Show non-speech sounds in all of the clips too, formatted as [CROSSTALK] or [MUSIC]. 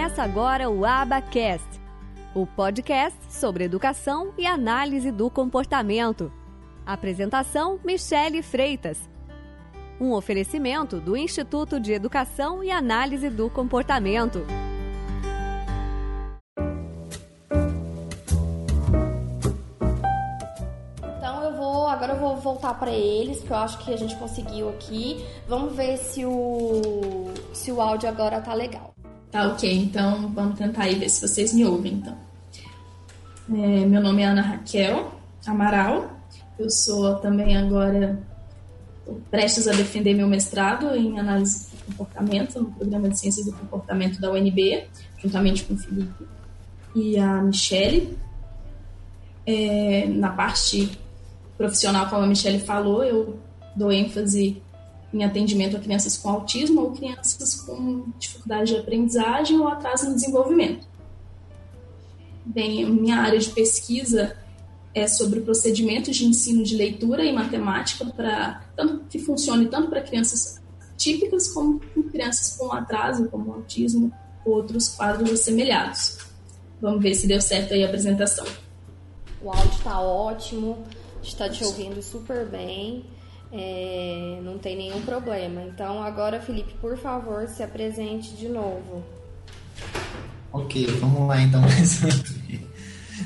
Começa agora o Abacast, o podcast sobre educação e análise do comportamento. Apresentação: Michele Freitas. Um oferecimento do Instituto de Educação e Análise do Comportamento. Então agora eu vou voltar para eles, porque eu acho que a gente conseguiu aqui. Vamos ver se o se o áudio agora tá legal. Tá ok, então vamos tentar aí ver se vocês me ouvem então. É, meu nome é Ana Raquel Amaral, eu sou também agora prestes a defender meu mestrado em análise do comportamento no programa de ciências do comportamento da UNB, juntamente com o Felipe e a Michele. É, na parte profissional, como a Michele falou, eu dou ênfase em atendimento a crianças com autismo ou crianças com dificuldade de aprendizagem ou atraso no desenvolvimento. Bem, minha área de pesquisa é sobre procedimentos de ensino de leitura e matemática para tanto que funcione tanto para crianças típicas como crianças com atraso, como autismo ou outros quadros assemelhados. Vamos ver se deu certo aí a apresentação. O áudio está ótimo, está te ouvindo super bem é, não tem nenhum problema. Então, agora, Felipe, por favor, se apresente de novo. Ok, vamos lá então. [LAUGHS]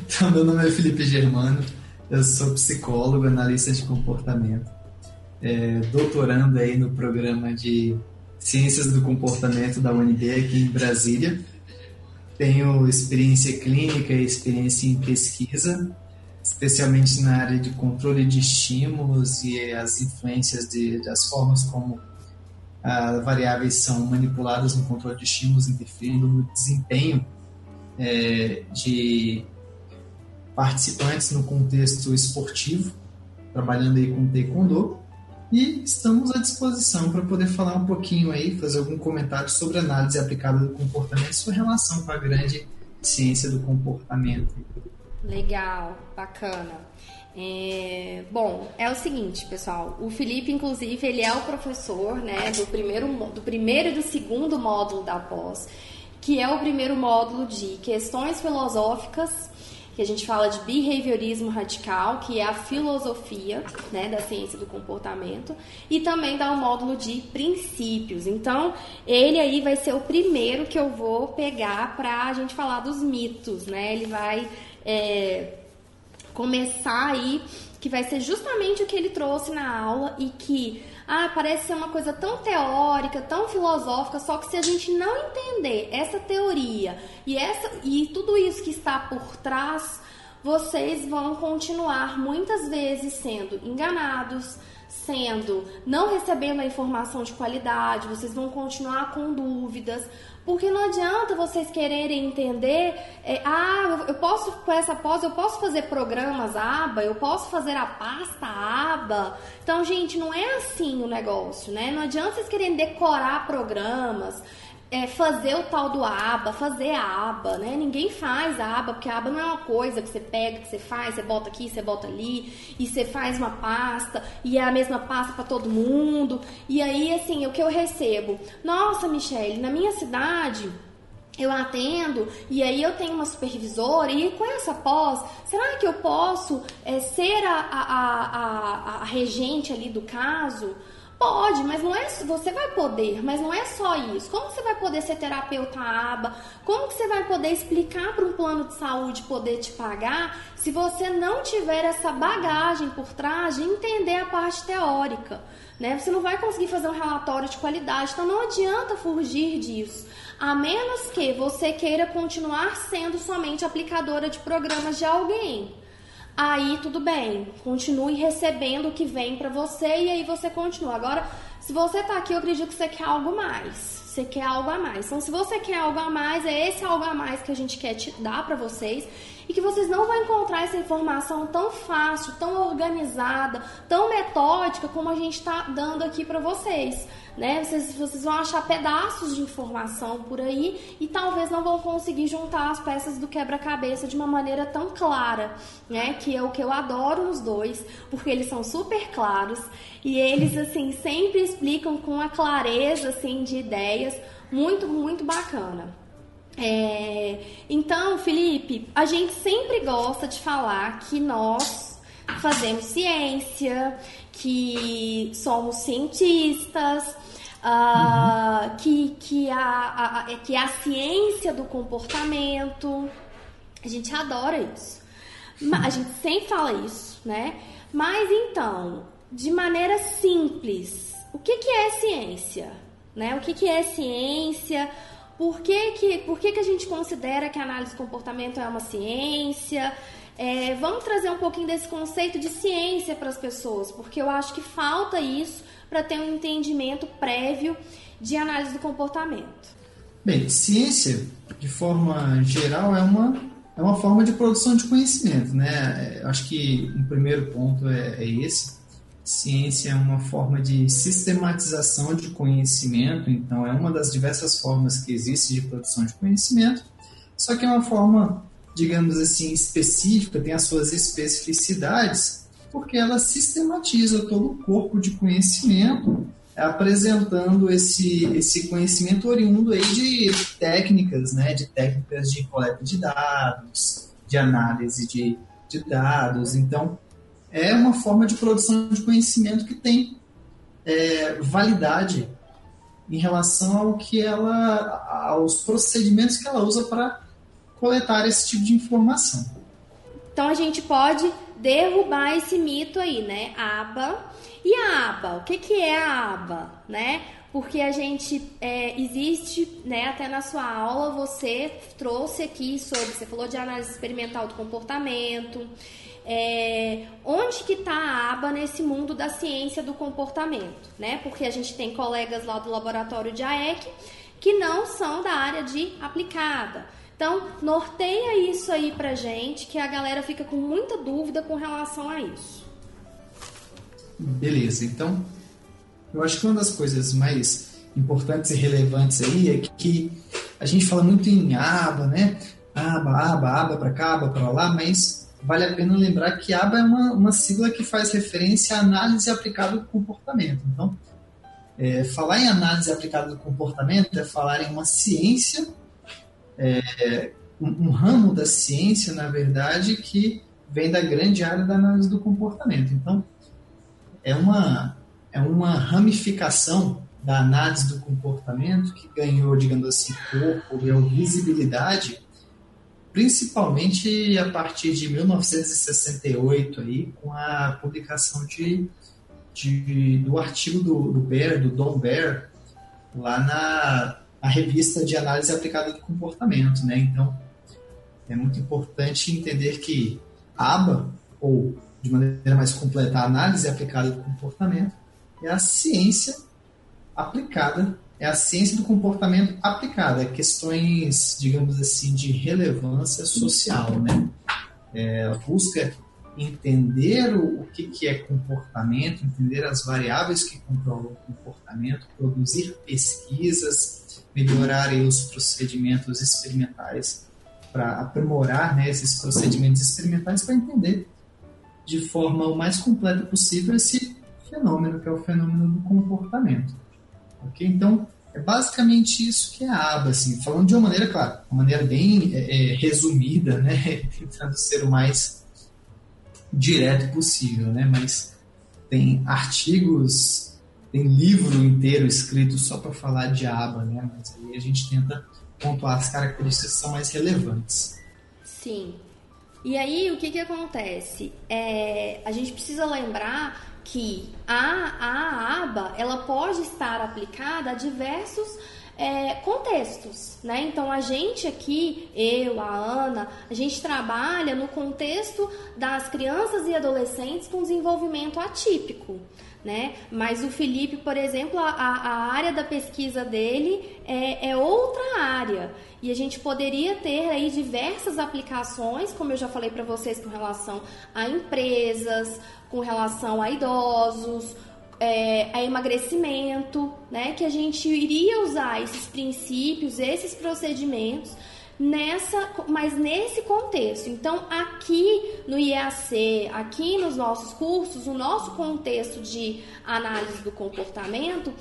Então, meu nome é Felipe Germano, eu sou psicólogo, analista de comportamento, é, doutorando aí no programa de Ciências do Comportamento da UNB aqui em Brasília. Tenho experiência clínica e experiência em pesquisa especialmente na área de controle de estímulos e as influências de, das formas como as ah, variáveis são manipuladas no controle de estímulos, interferindo no desempenho é, de participantes no contexto esportivo, trabalhando aí com taekwondo. E estamos à disposição para poder falar um pouquinho aí, fazer algum comentário sobre análise aplicada do comportamento e sua relação com a grande ciência do comportamento. Legal, bacana. É, bom, é o seguinte, pessoal. O Felipe, inclusive, ele é o professor, né, do primeiro, do primeiro e do segundo módulo da pós, que é o primeiro módulo de questões filosóficas, que a gente fala de behaviorismo radical, que é a filosofia, né, da ciência do comportamento, e também dá o um módulo de princípios. Então, ele aí vai ser o primeiro que eu vou pegar para a gente falar dos mitos, né? Ele vai é, começar aí, que vai ser justamente o que ele trouxe na aula e que ah, parece ser uma coisa tão teórica, tão filosófica, só que se a gente não entender essa teoria e essa e tudo isso que está por trás, vocês vão continuar muitas vezes sendo enganados, sendo não recebendo a informação de qualidade, vocês vão continuar com dúvidas, porque não adianta vocês quererem entender, é, ah, eu posso, com essa pós, eu posso fazer programas aba, eu posso fazer a pasta aba. Então, gente, não é assim o negócio, né? Não adianta vocês querem decorar programas é, fazer o tal do aba, fazer a aba, né? Ninguém faz a aba, porque a aba não é uma coisa que você pega, que você faz, você bota aqui, você bota ali, e você faz uma pasta, e é a mesma pasta para todo mundo. E aí, assim, o que eu recebo? Nossa, Michelle, na minha cidade eu atendo e aí eu tenho uma supervisora e com essa pós, será que eu posso é, ser a, a, a, a, regente ali do caso? Pode, mas não é. Você vai poder, mas não é só isso. Como você vai poder ser terapeuta aba? Como que você vai poder explicar para um plano de saúde poder te pagar se você não tiver essa bagagem por trás de entender a parte teórica? Né? Você não vai conseguir fazer um relatório de qualidade, então não adianta fugir disso. A menos que você queira continuar sendo somente aplicadora de programas de alguém aí tudo bem, continue recebendo o que vem para você e aí você continua. Agora, se você tá aqui, eu acredito que você quer algo mais. Você quer algo a mais. Então, se você quer algo a mais, é esse algo a mais que a gente quer te dar para vocês e que vocês não vão encontrar essa informação tão fácil, tão organizada, tão metódica como a gente está dando aqui para vocês né? Vocês, vocês vão achar pedaços de informação por aí e talvez não vão conseguir juntar as peças do quebra-cabeça de uma maneira tão clara, né? Que é o que eu adoro nos dois, porque eles são super claros e eles assim sempre explicam com a clareza assim de ideias muito muito bacana. É, então, Felipe, a gente sempre gosta de falar que nós fazemos ciência, que somos cientistas, uh, uhum. que, que, a, a, que a ciência do comportamento. A gente adora isso. A gente sempre fala isso, né? Mas então, de maneira simples, o que, que é ciência? Né? O que, que é ciência? Por que, que, por que, que a gente considera que a análise de comportamento é uma ciência? É, vamos trazer um pouquinho desse conceito de ciência para as pessoas, porque eu acho que falta isso para ter um entendimento prévio de análise do comportamento. Bem, ciência, de forma geral, é uma, é uma forma de produção de conhecimento, né? Eu acho que um primeiro ponto é, é esse. Ciência é uma forma de sistematização de conhecimento, então é uma das diversas formas que existe de produção de conhecimento, só que é uma forma, digamos assim, específica, tem as suas especificidades, porque ela sistematiza todo o corpo de conhecimento, apresentando esse, esse conhecimento oriundo aí de técnicas, né, de técnicas de coleta de dados, de análise de, de dados. Então, é uma forma de produção de conhecimento que tem é, validade em relação ao que ela, aos procedimentos que ela usa para coletar esse tipo de informação. Então a gente pode derrubar esse mito aí, né? Aba. E a aba? O que, que é a aba, né? Porque a gente é, existe, né? Até na sua aula você trouxe aqui sobre, você falou de análise experimental do comportamento. É, onde que está a aba nesse mundo da ciência do comportamento, né? Porque a gente tem colegas lá do laboratório de AEC que não são da área de aplicada. Então, norteia isso aí pra gente, que a galera fica com muita dúvida com relação a isso. Beleza, então, eu acho que uma das coisas mais importantes e relevantes aí é que a gente fala muito em aba, né? Aba, aba, aba para cá, aba para lá, mas vale a pena lembrar que ABA é uma, uma sigla que faz referência à análise aplicada do comportamento. Então, é, falar em análise aplicada do comportamento é falar em uma ciência, é, um, um, ramo da ciência, na verdade, que vem da grande área da análise do comportamento. Então, é uma, é uma ramificação da análise do comportamento que ganhou, digamos assim, corpo, ganhou visibilidade principalmente a partir de 1968 aí, com a publicação de, de do artigo do, do Baer, do Don Baer, lá na, na revista de análise aplicada do comportamento, né? Então, é muito importante entender que ABA, ou de maneira mais completa, a análise aplicada do comportamento, é a ciência aplicada é a ciência do comportamento aplicada a questões, digamos assim, de relevância social, né? É, busca entender o, o que, que é comportamento, entender as variáveis que controlam o comportamento, produzir pesquisas, melhorar os procedimentos experimentais para aprimorar né, esses procedimentos experimentais para entender de forma o mais completa possível esse fenômeno que é o fenômeno do comportamento. Ok? Então, é basicamente isso que é a aba, assim, falando de uma maneira, claro, uma maneira bem é, é, resumida, né? [LAUGHS] Tentando ser o mais direto possível, né? Mas tem artigos, tem livro inteiro escrito só para falar de aba, né? Mas aí a gente tenta pontuar as características que são mais relevantes. Sim. E aí, o que que acontece? É, a gente precisa lembrar que a, a aba ela pode estar aplicada a diversos é, contextos, né? Então a gente aqui, eu, a Ana, a gente trabalha no contexto das crianças e adolescentes com desenvolvimento atípico, né? Mas o Felipe, por exemplo, a, a área da pesquisa dele é, é, outra área. E a gente poderia ter aí diversas aplicações, como eu já falei para vocês, com relação a empresas, com relação a idosos, é, a emagrecimento, né? Que a gente iria usar esses princípios, esses procedimentos nessa, mas nesse contexto. Então, aqui no IAC, aqui nos nossos cursos, o nosso contexto de análise do comportamento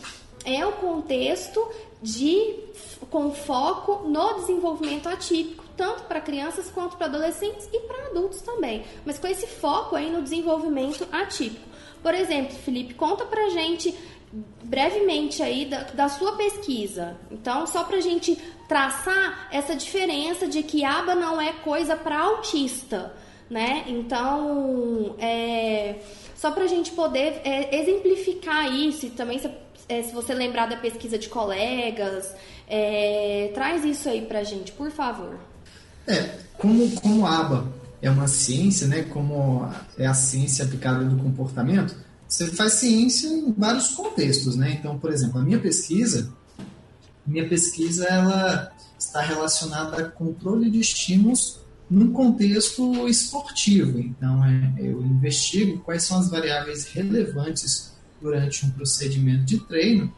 é o contexto de com foco no desenvolvimento atípico, tanto para crianças quanto para adolescentes e para adultos também, mas com esse foco aí no desenvolvimento atípico. Por exemplo, Felipe, conta pra gente brevemente aí da, da sua pesquisa. Então, só pra gente traçar essa diferença de que aba não é coisa para autista, né? Então, é, só pra gente poder é, exemplificar isso e também se, é, se você lembrar da pesquisa de colegas, é, traz isso aí pra gente, por favor. É, como, como aba é uma ciência, né? Como é a ciência aplicada do comportamento, você faz ciência em vários contextos, né? Então, por exemplo, a minha pesquisa, minha pesquisa ela está relacionada a controle de estímulos num contexto esportivo. Então, é, eu investigo quais são as variáveis relevantes durante um procedimento de treino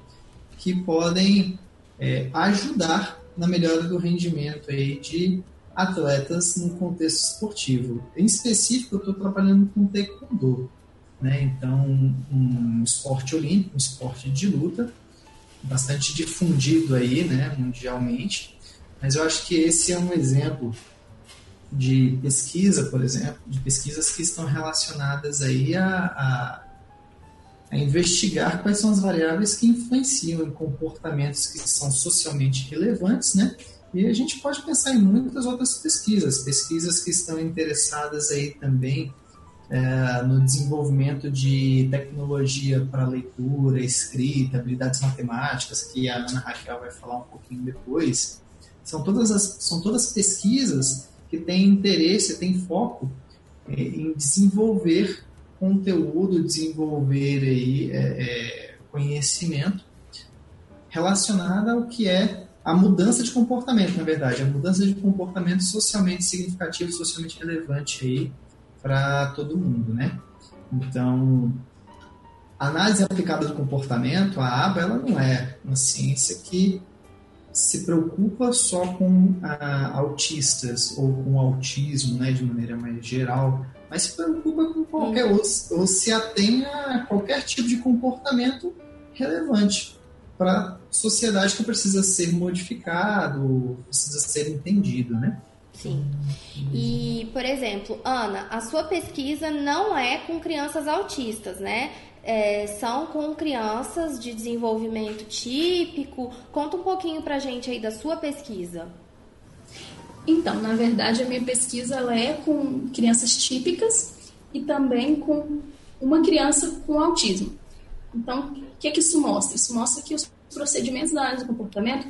que podem é, ajudar na melhora do rendimento aí de atletas no contexto esportivo. Em específico, eu estou trabalhando com taekwondo, né? Então, um esporte olímpico, um esporte de luta, bastante difundido aí, né, mundialmente. Mas eu acho que esse é um exemplo de pesquisa, por exemplo, de pesquisas que estão relacionadas aí a, a, a investigar quais são as variáveis que influenciam em comportamentos que são socialmente relevantes, né? E a gente pode pensar em muitas outras pesquisas, pesquisas que estão interessadas aí também é, no desenvolvimento de tecnologia para leitura, escrita, habilidades matemáticas, que a Ana Raquel vai falar um pouquinho depois. São todas, as, são todas pesquisas que têm interesse, têm foco é, em desenvolver conteúdo, desenvolver aí, é, é conhecimento relacionado ao que é a mudança de comportamento, na verdade, a mudança de comportamento socialmente significativo, socialmente relevante aí para todo mundo, né? Então, a análise aplicada do comportamento, a ABA, ela não é uma ciência que se preocupa só com ah, autistas ou com autismo, né, de maneira mais geral, mas se preocupa com qualquer ou, ou se atém a qualquer tipo de comportamento relevante para a sociedade que precisa ser modificado, precisa ser entendido, né? Sim. E, por exemplo, Ana, a sua pesquisa não é com crianças autistas, né? É, são com crianças de desenvolvimento típico. Conta um pouquinho pra gente aí da sua pesquisa. Então, na verdade, a minha pesquisa ela é com crianças típicas e também com uma criança com autismo. Então, que, que isso mostra? Isso mostra que os procedimentos da análise do comportamento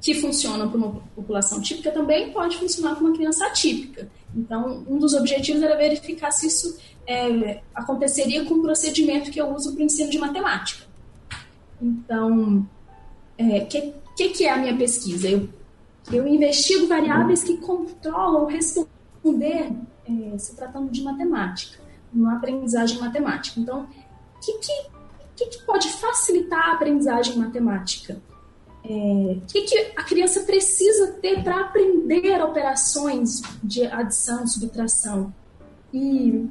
que funcionam para uma população típica também pode funcionar para uma criança atípica. Então, um dos objetivos era verificar se isso é, aconteceria com o procedimento que eu uso para o ensino de matemática. Então, o é, que, que, que, é a minha pesquisa? Eu, eu investigo variáveis que controlam responder é, se tratando de matemática, uma aprendizagem matemática. Então, o que, que o que, que pode facilitar a aprendizagem matemática? É, o que, que a criança precisa ter para aprender operações de adição, subtração? E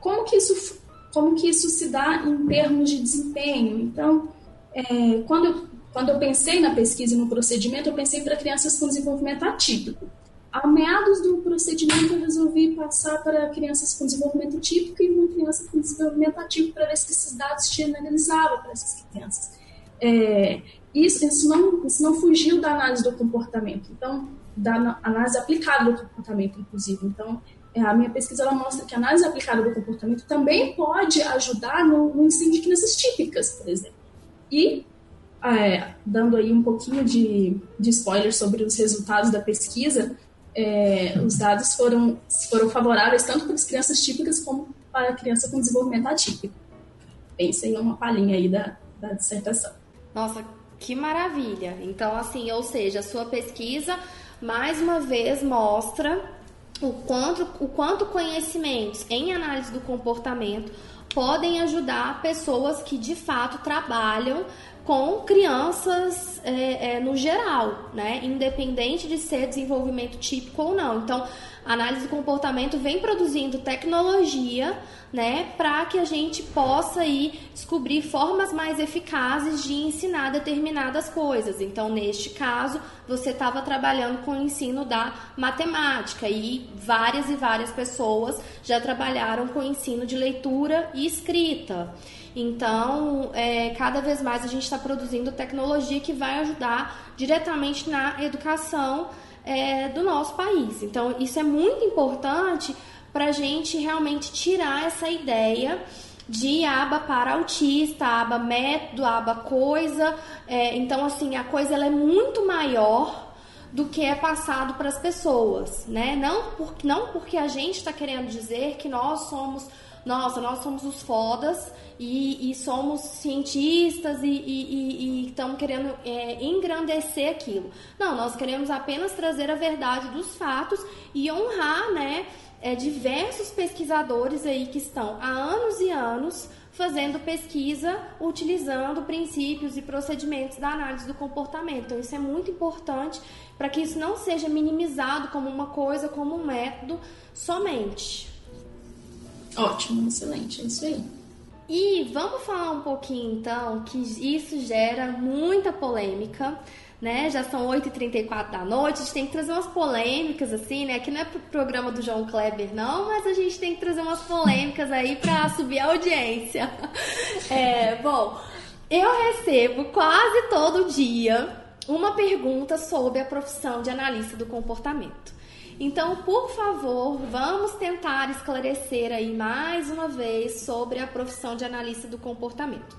como que isso, como que isso se dá em termos de desempenho? Então, é, quando, eu, quando eu pensei na pesquisa e no procedimento, eu pensei para crianças com desenvolvimento atípico. A meados do procedimento, eu resolvi passar para crianças com desenvolvimento típico e uma criança com desenvolvimento ativo para ver se esses dados generalizavam para essas crianças. É, isso, isso, não, isso não fugiu da análise do comportamento, então, da análise aplicada do comportamento, inclusive. Então, é, a minha pesquisa ela mostra que a análise aplicada do comportamento também pode ajudar no, no ensino de crianças típicas, por exemplo. E, é, dando aí um pouquinho de, de spoiler sobre os resultados da pesquisa, é, os dados foram, foram favoráveis tanto para as crianças típicas como para a criança com desenvolvimento atípico. Pensem uma palhinha aí da, da dissertação. Nossa, que maravilha! Então, assim, ou seja, a sua pesquisa mais uma vez mostra o quanto, o quanto conhecimentos em análise do comportamento podem ajudar pessoas que de fato trabalham com crianças é, é, no geral, né? Independente de ser desenvolvimento típico ou não. Então, a análise do comportamento vem produzindo tecnologia, né, para que a gente possa aí descobrir formas mais eficazes de ensinar determinadas coisas. Então, neste caso, você estava trabalhando com o ensino da matemática e várias e várias pessoas já trabalharam com o ensino de leitura e escrita. Então, é, cada vez mais a gente está produzindo tecnologia que vai ajudar diretamente na educação é, do nosso país. Então, isso é muito importante para a gente realmente tirar essa ideia de aba para autista, aba método, aba coisa. É, então, assim, a coisa ela é muito maior do que é passado para as pessoas, né? Não, por, não porque a gente está querendo dizer que nós somos, nossa, nós somos os fodas e, e somos cientistas e estamos querendo é, engrandecer aquilo. Não, nós queremos apenas trazer a verdade dos fatos e honrar, né? É, diversos pesquisadores aí que estão há anos e anos fazendo pesquisa utilizando princípios e procedimentos da análise do comportamento. Então, isso é muito importante para que isso não seja minimizado como uma coisa, como um método somente. Ótimo, excelente, é isso aí. E vamos falar um pouquinho então que isso gera muita polêmica, né? Já são 8h34 da noite, a gente tem que trazer umas polêmicas assim, né? Aqui não é pro programa do João Kleber, não, mas a gente tem que trazer umas polêmicas aí para subir a audiência. [LAUGHS] É, bom, eu recebo quase todo dia uma pergunta sobre a profissão de analista do comportamento. Então, por favor, vamos tentar esclarecer aí mais uma vez sobre a profissão de analista do comportamento.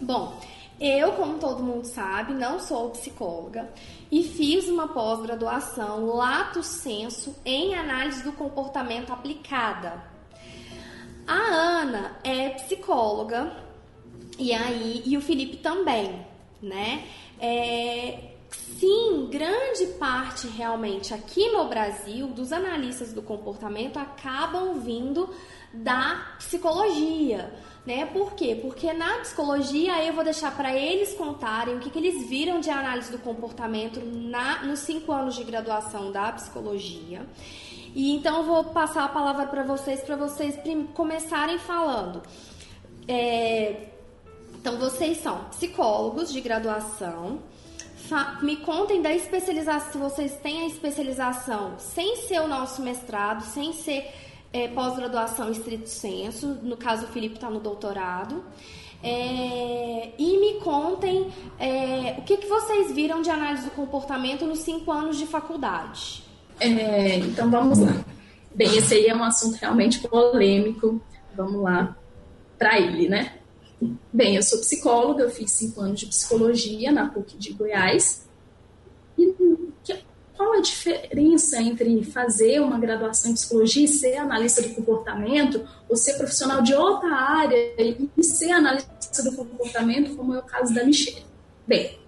Bom, eu, como todo mundo sabe, não sou psicóloga e fiz uma pós-graduação lato senso em análise do comportamento aplicada. A Ana é psicóloga e aí e o Felipe também, né? É, sim, grande parte realmente aqui no Brasil dos analistas do comportamento acabam vindo da psicologia. Né? Por quê? Porque na psicologia eu vou deixar para eles contarem o que, que eles viram de análise do comportamento na, nos cinco anos de graduação da psicologia. E então eu vou passar a palavra para vocês, para vocês começarem falando. É, então vocês são psicólogos de graduação, me contem da especialização, se vocês têm a especialização sem ser o nosso mestrado, sem ser é, pós-graduação estrito senso, no caso o Felipe está no doutorado. É, e me contem é, o que, que vocês viram de análise do comportamento nos cinco anos de faculdade. É, então vamos lá. Bem, esse aí é um assunto realmente polêmico. Vamos lá para ele, né? Bem, eu sou psicóloga, eu fiz cinco anos de psicologia na PUC de Goiás. E qual a diferença entre fazer uma graduação em psicologia e ser analista do comportamento, ou ser profissional de outra área e ser analista do comportamento, como é o caso da Michelle? Bem,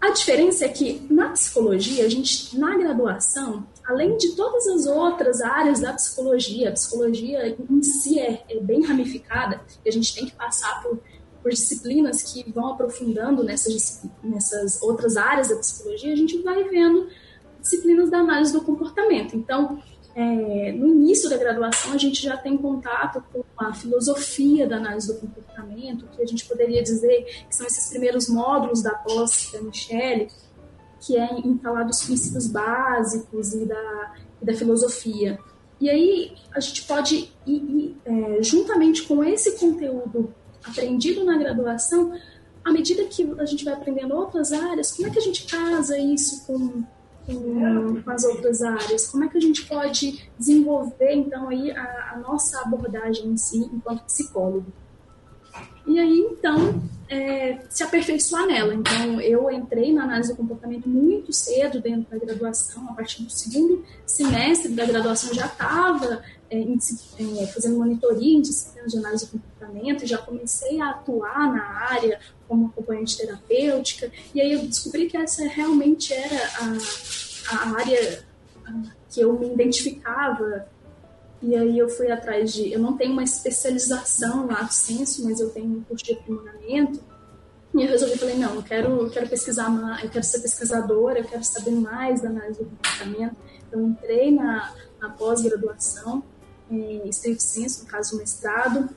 a diferença é que na psicologia, a gente, na graduação, além de todas as outras áreas da psicologia, a psicologia em si é, é bem ramificada, e a gente tem que passar por por disciplinas que vão aprofundando nessas, nessas outras áreas da psicologia, a gente vai vendo disciplinas da análise do comportamento. Então, é, no início da graduação, a gente já tem contato com a filosofia da análise do comportamento, que a gente poderia dizer que são esses primeiros módulos da pós da Michelle, que é em falar dos princípios básicos e da, e da filosofia. E aí a gente pode ir, ir é, juntamente com esse conteúdo aprendido na graduação, à medida que a gente vai aprendendo outras áreas, como é que a gente casa isso com, com, com as outras áreas? Como é que a gente pode desenvolver, então, aí a, a nossa abordagem em si, enquanto psicólogo? E aí, então, é, se aperfeiçoar nela. Então, eu entrei na análise do comportamento muito cedo dentro da graduação, a partir do segundo semestre da graduação já estava é, é, fazendo monitoria em disciplinas de análise do comportamento já comecei a atuar na área como acompanhante terapêutica. E aí eu descobri que essa realmente era a, a área que eu me identificava. E aí eu fui atrás de. Eu não tenho uma especialização lá senso, mas eu tenho um curso de aprimoramento. E eu resolvi, falei, não, eu quero, eu quero pesquisar mais, eu quero ser pesquisadora, eu quero saber mais da análise do comportamento. Então, entrei na, na pós-graduação, em estrito senso, no caso, mestrado,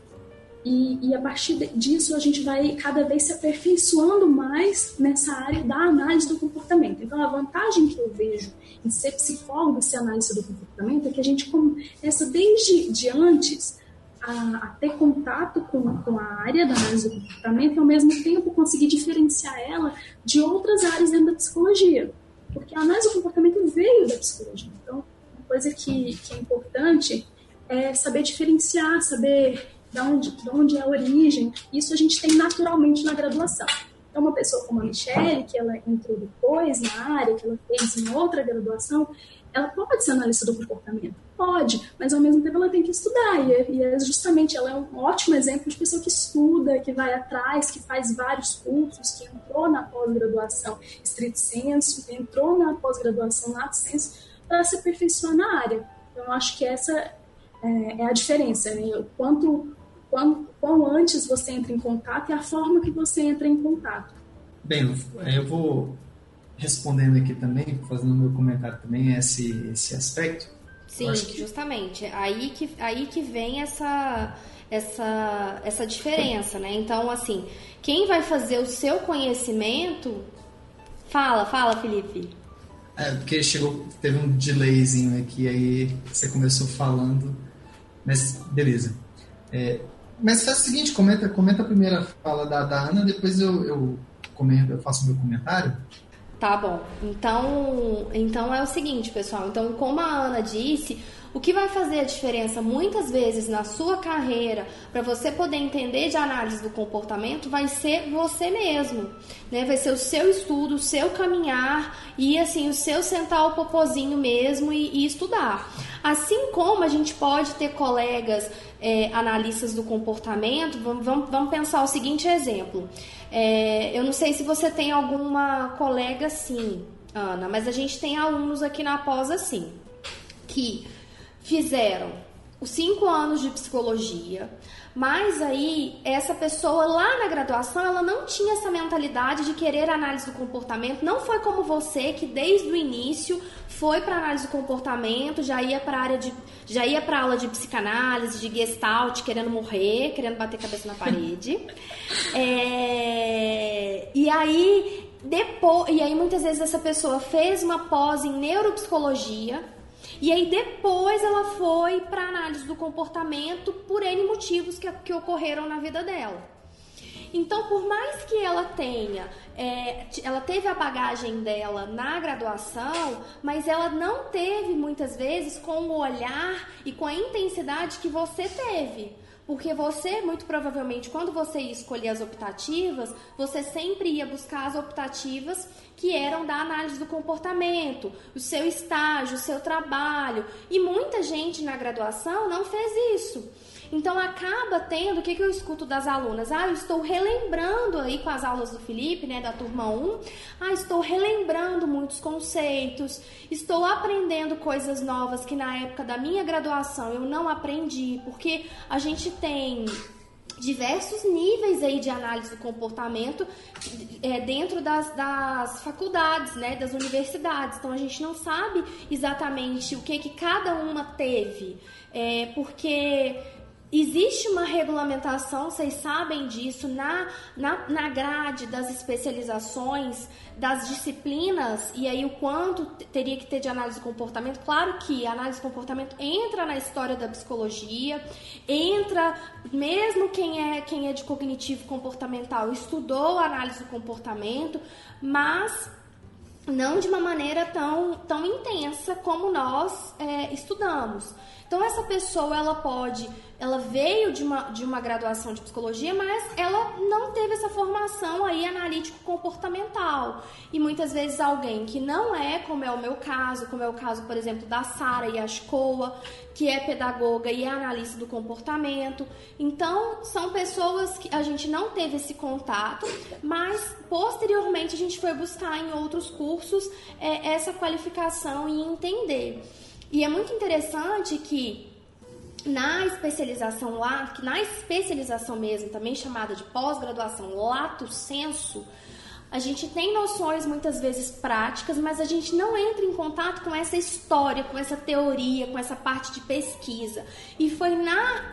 e, e, a partir disso a gente vai cada vez se aperfeiçoando mais nessa área da análise do comportamento. Então, a vantagem que eu vejo em ser psicólogo e ser analista do comportamento é que a gente começa desde de antes a, a, ter contato com, com, a área da análise do comportamento e, ao mesmo tempo, conseguir diferenciar ela de outras áreas dentro da psicologia. Porque a análise do comportamento veio da psicologia. Então, uma coisa que, que é importante é saber diferenciar, saber de onde, de onde é a origem. Isso a gente tem naturalmente na graduação. Então, uma pessoa como a Michelle, que ela entrou depois na área, que ela fez em outra graduação, ela pode ser analista do comportamento? Pode, mas ao mesmo tempo ela tem que estudar. E, é, e é justamente ela é um ótimo exemplo de pessoa que estuda, que vai atrás, que faz vários cursos, que entrou na pós-graduação estrito senso, entrou na pós-graduação lato senso, para se aperfeiçoar na área. Então, eu acho que essa é, é a diferença. Né? O quanto, quão, antes você entra em contato e a forma que você entra em contato. Bem, eu vou respondendo aqui também, fazendo meu comentário também esse, esse aspecto. Sim, que... justamente. Aí que, aí que vem essa, essa, essa diferença, né? Então, assim, quem vai fazer o seu conhecimento. Fala, fala, Felipe. É, porque chegou, teve um delayzinho aqui, aí você começou falando. Mas beleza. É, mas faz o seguinte, comenta, comenta a primeira fala da, da Ana, depois eu, eu comento, eu faço meu comentário. Tá bom. Então, então é o seguinte, pessoal. Então, como a Ana disse, o que vai fazer a diferença muitas vezes na sua carreira para você poder entender de análise do comportamento vai ser você mesmo, né? Vai ser o seu estudo, o seu caminhar e assim o seu sentar o popozinho mesmo e, e estudar. Assim como a gente pode ter colegas é, analistas do comportamento, vamos, vamos, pensar o seguinte exemplo. É, eu não sei se você tem alguma colega assim, Ana, mas a gente tem alunos aqui na pós assim, que fizeram os cinco anos de psicologia, mas aí essa pessoa lá na graduação ela não tinha essa mentalidade de querer análise do comportamento, não foi como você que desde o início foi para análise do comportamento, já ia para área de já ia para aula de psicanálise, de gestalt, querendo morrer, querendo bater cabeça na parede. [LAUGHS] é, e aí depois, e aí muitas vezes essa pessoa fez uma pós em neuropsicologia, e aí depois ela foi para análise do comportamento por N motivos que, que ocorreram na vida dela. Então, por mais que ela tenha, é, ela teve a bagagem dela na graduação, mas ela não teve muitas vezes com o olhar e com a intensidade que você teve. Porque você, muito provavelmente, quando você ia escolher as optativas, você sempre ia buscar as optativas que eram da análise do comportamento, o seu estágio, o seu trabalho. E muita gente na graduação não fez isso. Então acaba tendo, o que, que eu escuto das alunas? Ah, eu estou relembrando aí com as aulas do Felipe, né, da turma 1. Ah, estou relembrando muitos conceitos, estou aprendendo coisas novas que na época da minha graduação eu não aprendi, porque a gente tem diversos níveis aí de análise do comportamento é, dentro das, das faculdades, né, das universidades. Então a gente não sabe exatamente o que que cada uma teve, é, porque Existe uma regulamentação, vocês sabem disso, na, na, na grade das especializações, das disciplinas, e aí o quanto teria que ter de análise de comportamento. Claro que a análise de comportamento entra na história da psicologia, entra, mesmo quem é, quem é de cognitivo comportamental estudou a análise do comportamento, mas não de uma maneira tão, tão intensa como nós é, estudamos. Então essa pessoa ela pode, ela veio de uma, de uma graduação de psicologia, mas ela não teve essa formação aí analítico comportamental. E muitas vezes alguém que não é, como é o meu caso, como é o caso, por exemplo, da Sara Yashkoa, que é pedagoga e é analista do comportamento. Então, são pessoas que a gente não teve esse contato, mas posteriormente a gente foi buscar em outros cursos é, essa qualificação e entender. E é muito interessante que na especialização lá, que na especialização mesmo, também chamada de pós-graduação lato senso, a gente tem noções muitas vezes práticas, mas a gente não entra em contato com essa história, com essa teoria, com essa parte de pesquisa. E foi na,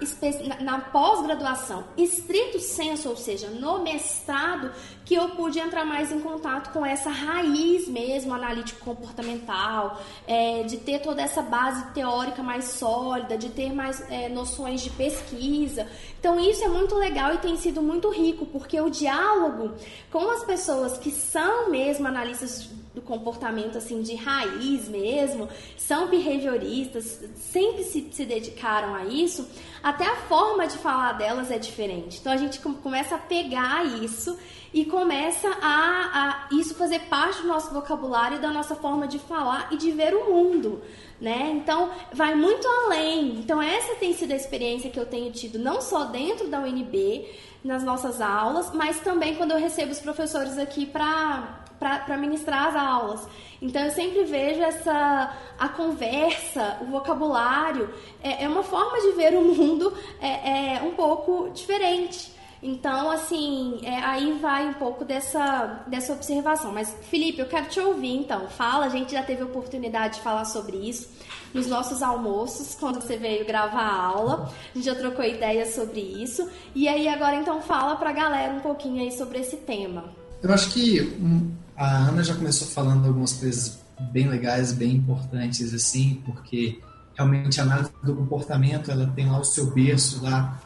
na pós-graduação, estrito senso, ou seja, no mestrado, que eu pude entrar mais em contato com essa raiz mesmo, analítico-comportamental, é, de ter toda essa base teórica mais sólida, de ter mais é, noções de pesquisa. Então, isso é muito legal e tem sido muito rico, porque o diálogo com as pessoas pessoas que são mesmo analistas do comportamento assim de raiz mesmo, são behavioristas, sempre se, se dedicaram a isso, até a forma de falar delas é diferente. Então a gente começa a pegar isso e começa a, a isso fazer parte do nosso vocabulário e da nossa forma de falar e de ver o mundo. Né? Então, vai muito além. Então, essa tem sido a experiência que eu tenho tido, não só dentro da UNB, nas nossas aulas, mas também quando eu recebo os professores aqui para ministrar as aulas. Então eu sempre vejo essa a conversa, o vocabulário é, é uma forma de ver o mundo é, é um pouco diferente. Então, assim, é, aí vai um pouco dessa, dessa observação. Mas, Felipe, eu quero te ouvir, então. Fala, a gente já teve oportunidade de falar sobre isso nos nossos almoços, quando você veio gravar a aula. A gente já trocou ideias sobre isso. E aí, agora, então, fala pra galera um pouquinho aí sobre esse tema. Eu acho que hum, a Ana já começou falando algumas coisas bem legais, bem importantes, assim, porque realmente a análise do comportamento, ela tem lá o seu berço lá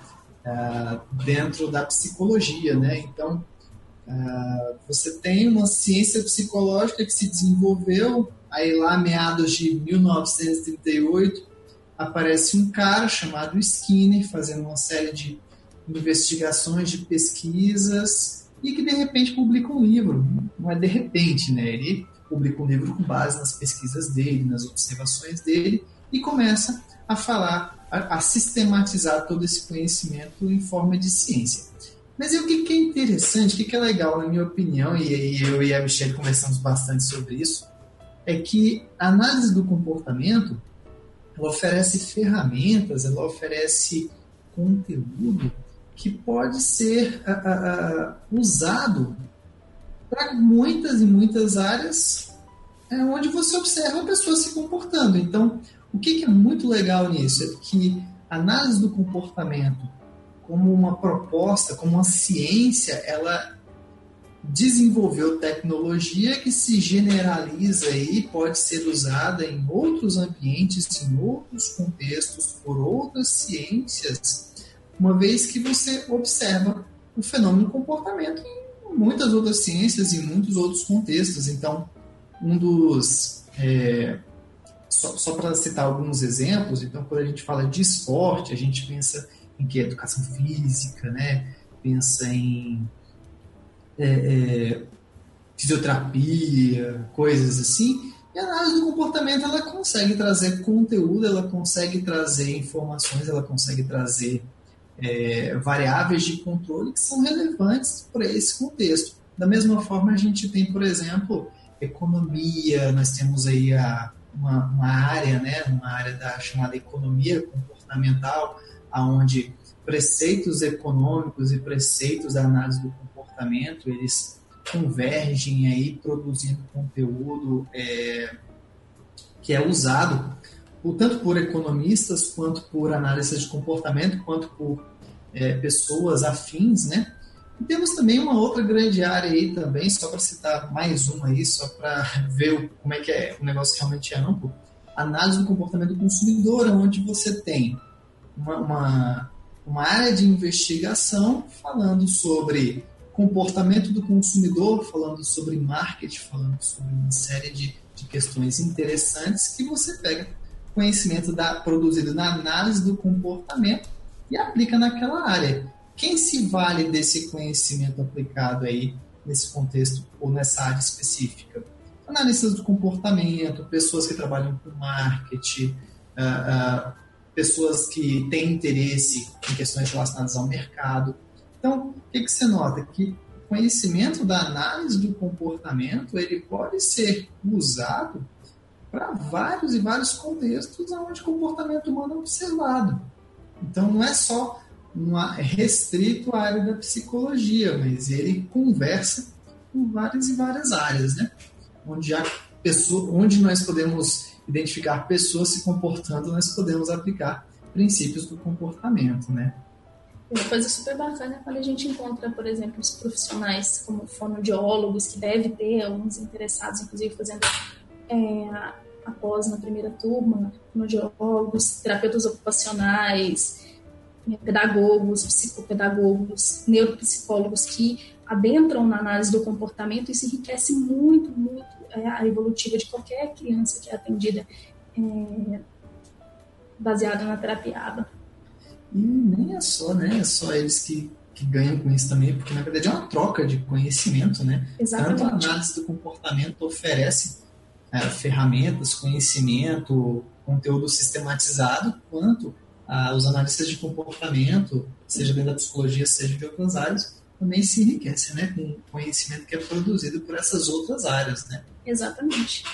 uh, dentro da psicologia, né? Então, uh, você tem uma ciência psicológica que se desenvolveu, aí lá meados de 1938 aparece um cara chamado Skinner fazendo uma série de investigações, de pesquisas e que de repente publica um livro. Não é de repente, né? Ele publica um livro com base nas pesquisas dele, nas observações dele e começa a falar a, a sistematizar todo esse conhecimento em forma de ciência. Mas o que, que é interessante, o que, que é legal, na minha opinião, e, e eu e a Michelle conversamos bastante sobre isso, é que a análise do comportamento ela oferece ferramentas, ela oferece conteúdo que pode ser a, a, a, usado para muitas e muitas áreas é, onde você observa a pessoa se comportando. Então, o que, que é muito legal nisso é que a análise do comportamento, como uma proposta, como uma ciência, ela desenvolveu tecnologia que se generaliza e pode ser usada em outros ambientes, em outros contextos, por outras ciências, uma vez que você observa o fenômeno do comportamento em muitas outras ciências e muitos outros contextos. Então, um dos é, só, só para citar alguns exemplos, então quando a gente fala de esporte, a gente pensa em que educação física, né? Pensa em é, é, fisioterapia, coisas assim. E a análise do comportamento ela consegue trazer conteúdo, ela consegue trazer informações, ela consegue trazer é, variáveis de controle que são relevantes para esse contexto. Da mesma forma, a gente tem, por exemplo, economia, nós temos aí a uma, uma área, né, uma área da chamada economia comportamental, aonde preceitos econômicos e preceitos da análise do comportamento eles convergem aí produzindo conteúdo é, que é usado tanto por economistas quanto por analistas de comportamento quanto por é, pessoas afins, né? E temos também uma outra grande área aí também, só para citar mais uma aí, só para ver como é que é, o negócio realmente é amplo. Análise do comportamento do consumidor, onde você tem uma, uma, uma área de investigação falando sobre comportamento do consumidor, falando sobre marketing, falando sobre uma série de, de questões interessantes que você pega conhecimento da, produzido na análise do comportamento e aplica naquela área. Quem se vale desse conhecimento aplicado aí nesse contexto ou nessa área específica? Analistas do comportamento, pessoas que trabalham com marketing, uh, uh, pessoas que têm interesse em questões relacionadas ao mercado. Então, o que, que você nota? Que o conhecimento da análise do comportamento ele pode ser usado para vários e vários contextos onde o comportamento humano é observado. Então não é só uma, restrito à área da psicologia, mas ele conversa com várias e várias áreas, né? Onde há pessoa, onde nós podemos identificar pessoas se comportando, nós podemos aplicar princípios do comportamento, né? Uma coisa super bacana é quando a gente encontra, por exemplo, os profissionais como fonoaudiólogos, que deve ter alguns interessados, inclusive, fazendo é, após na primeira turma, fonoaudiólogos, terapeutas ocupacionais, é, pedagogos, psicopedagogos, neuropsicólogos que adentram na análise do comportamento, isso enriquece muito, muito é, a evolutiva de qualquer criança que é atendida é, baseada na terapia ABA. E nem é só, né? É só eles que, que ganham com isso também, porque na verdade é uma troca de conhecimento, né? Exatamente. Tanto a análise do comportamento oferece é, ferramentas, conhecimento, conteúdo sistematizado, quanto ah, os analistas de comportamento, seja dentro da psicologia, seja de outras áreas, também se enriquecem, né? Com conhecimento que é produzido por essas outras áreas, né? Exatamente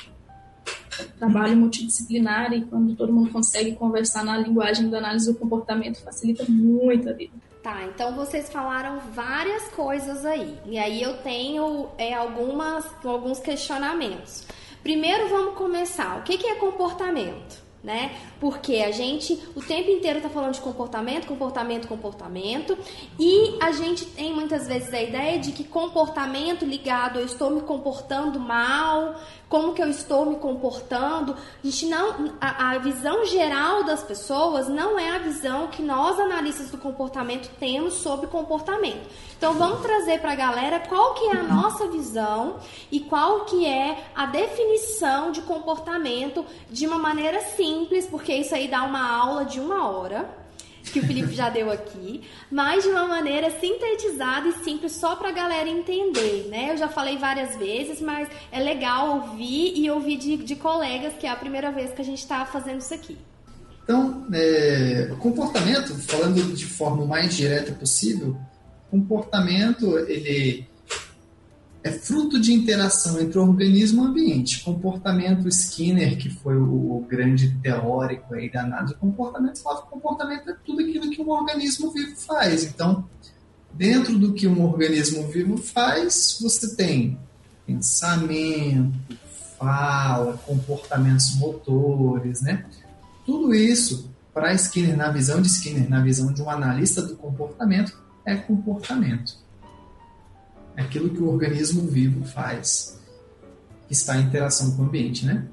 trabalho multidisciplinar e quando todo mundo consegue conversar na linguagem da análise do comportamento, facilita muito a vida. Tá, então vocês falaram várias coisas aí. E aí eu tenho é, algumas, alguns questionamentos. Primeiro vamos começar. O que, que é comportamento? Né? Porque a gente o tempo inteiro está falando de comportamento, comportamento, comportamento, e a gente tem muitas vezes a ideia de que comportamento ligado eu estou me comportando mal, como que eu estou me comportando. A gente não a, a visão geral das pessoas não é a visão que nós analistas do comportamento temos sobre comportamento. Então vamos trazer para a galera qual que é a nossa visão e qual que é a definição de comportamento de uma maneira simples, porque isso aí dá uma aula de uma hora que o Felipe já deu aqui, mas de uma maneira sintetizada e simples só para a galera entender, né? Eu já falei várias vezes, mas é legal ouvir e ouvir de, de colegas que é a primeira vez que a gente está fazendo isso aqui. Então, é, comportamento, falando de forma mais direta possível, comportamento ele é fruto de interação entre o organismo e o ambiente. Comportamento Skinner, que foi o grande teórico aí da análise do comportamento, falava que comportamento é tudo aquilo que um organismo vivo faz. Então, dentro do que um organismo vivo faz, você tem pensamento, fala, comportamentos motores, né? Tudo isso, para Skinner, na visão de Skinner, na visão de um analista do comportamento, é comportamento. É aquilo que o organismo vivo faz, que está em interação com o ambiente, né?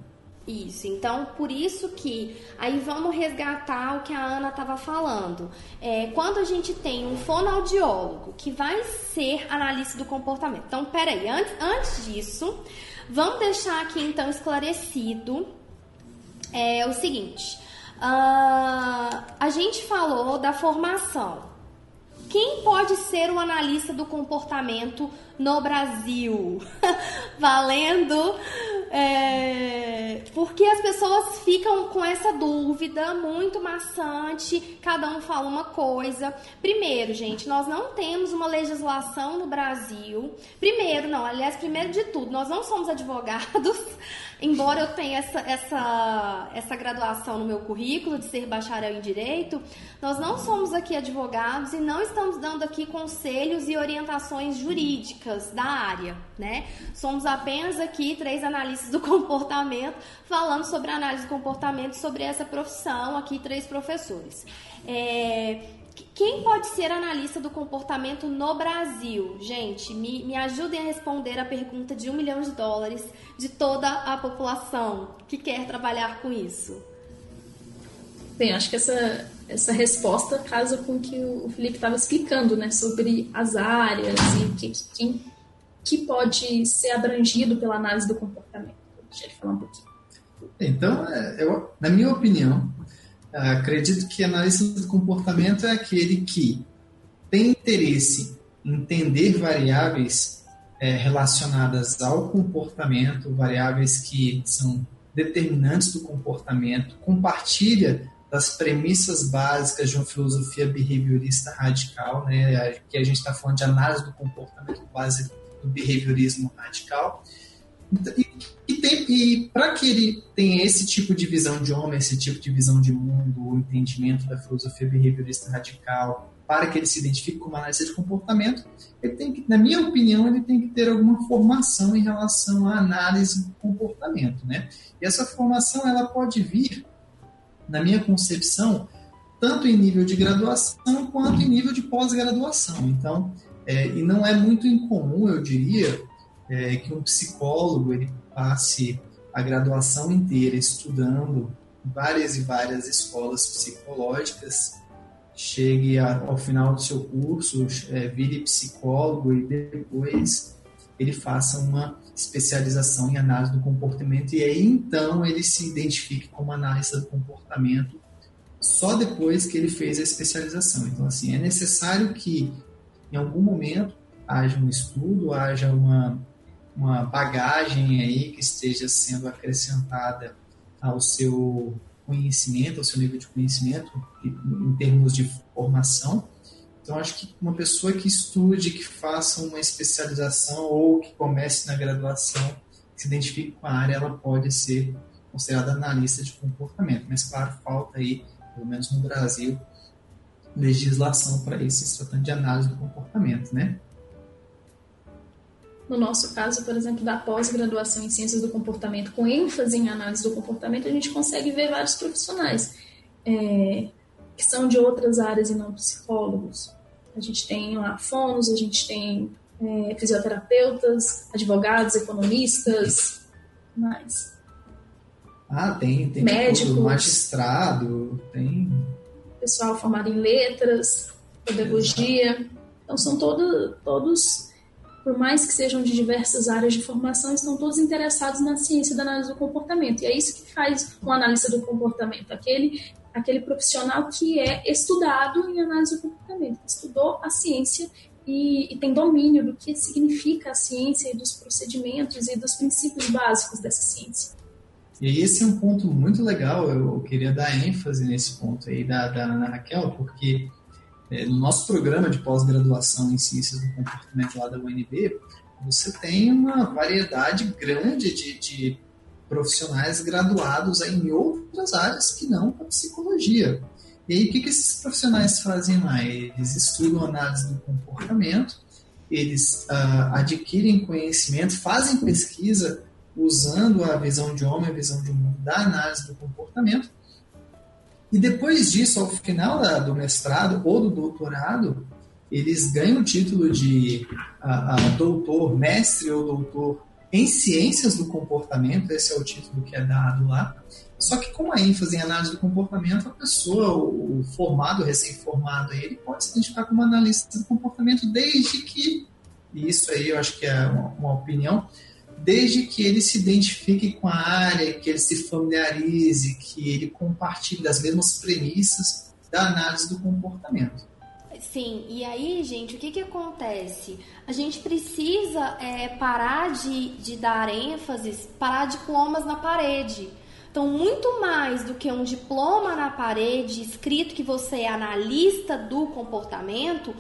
Isso, então por isso que aí vamos resgatar o que a Ana estava falando. É, quando a gente tem um fonoaudiólogo que vai ser analista do comportamento. Então, peraí, antes, antes disso, vamos deixar aqui então esclarecido é, o seguinte: uh, a gente falou da formação. Quem pode ser o analista do comportamento no Brasil? [LAUGHS] Valendo! É, porque as pessoas ficam com essa dúvida muito maçante, cada um fala uma coisa. Primeiro, gente, nós não temos uma legislação no Brasil. Primeiro, não, aliás, primeiro de tudo, nós não somos advogados [LAUGHS] embora eu tenha essa, essa, essa graduação no meu currículo de ser bacharel em direito, nós não somos aqui advogados e não estamos dando aqui conselhos e orientações jurídicas da área, né? Somos apenas aqui três analistas do [LAUGHS] comportamento falando sobre análise do comportamento, sobre essa profissão, aqui três professores. É, quem pode ser analista do comportamento no Brasil? Gente, me, me ajudem a responder a pergunta de um milhão de dólares de toda a população que quer trabalhar com isso. Bem, acho que essa, essa resposta casa com o que o Felipe estava explicando, né? Sobre as áreas e que, quem que pode ser abrangido pela análise do comportamento. Deixa ele falar um pouquinho. Então, é, eu, na minha opinião, acredito que analista do comportamento é aquele que tem interesse em entender variáveis é, relacionadas ao comportamento, variáveis que são determinantes do comportamento, compartilha das premissas básicas de uma filosofia behaviorista radical, né, que a gente está falando de análise do comportamento base do behaviorismo radical, E, tem, e para que ele tenha esse tipo de visão de homem, esse tipo de visão de mundo, o entendimento da filosofia behaviorista radical, para que ele se identifique como analista de comportamento, ele tem que, na minha opinião, ele tem que ter alguma formação em relação à análise do comportamento, né? E essa formação ela pode vir, na minha concepção, tanto em nível de graduação quanto em nível de pós-graduação. Então, é, e não é muito incomum, eu diria, é, que um psicólogo ele passe a graduação inteira estudando várias e várias escolas psicológicas, chegue ao final do seu curso, é, vire psicólogo e depois ele faça uma especialização em análise do comportamento e aí então ele se identifique como analista do comportamento só depois que ele fez a especialização. Então assim, é necessário que em algum momento haja um estudo, haja uma uma bagagem aí que esteja sendo acrescentada ao seu conhecimento, ao seu nível de conhecimento, em termos de formação. Então, acho que uma pessoa que estude, que faça uma especialização ou que comece na graduação, que se identifique com a área, ela pode ser considerada analista de comportamento. Mas, claro, falta aí, pelo menos no Brasil, legislação para isso, se tratando de análise do comportamento, né? No nosso caso, por exemplo, da pós-graduação em ciências do comportamento, com ênfase em análise do comportamento, a gente consegue ver vários profissionais é, que são de outras áreas e não psicólogos. A gente tem lá fonos, a gente tem é, fisioterapeutas, advogados, economistas, mais. Ah, tem, tem médicos, magistrado, tem pessoal formado em letras, pedagogia. Então são todo, todos por mais que sejam de diversas áreas de formação, estão todos interessados na ciência da análise do comportamento. E é isso que faz um analista do comportamento, aquele, aquele profissional que é estudado em análise do comportamento, que estudou a ciência e, e, tem domínio do que significa a ciência e dos procedimentos e dos princípios básicos dessa ciência. E esse é um ponto muito legal, eu queria dar ênfase nesse ponto aí da, da Ana Raquel, porque é, no nosso programa de pós-graduação em Ciências do Comportamento lá da UNB, você tem uma variedade grande de, de profissionais graduados em outras áreas que não a psicologia. E aí, o que, que esses profissionais fazem lá? Eles estudam análise do comportamento, eles uh, adquirem conhecimento, fazem pesquisa usando a visão de homem, a visão de mundo da análise do comportamento, e depois disso, ao final da, do mestrado ou do doutorado, eles ganham o título de a, a, doutor, mestre ou doutor em ciências do comportamento, esse é o título que é dado lá. Só que com a ênfase em análise do comportamento, a pessoa, o formado, recém-formado, ele pode se identificar como analista do comportamento desde que, e isso aí eu acho que é uma, uma opinião, desde que ele se identifique com a área, que ele se familiarize, que ele compartilhe das mesmas premissas da análise do comportamento. Sim, e aí, gente, o que, que acontece? A gente precisa é, parar de, de dar ênfase, parar de plomas na parede. Então, muito mais do que um diploma na parede escrito que você é analista do comportamento,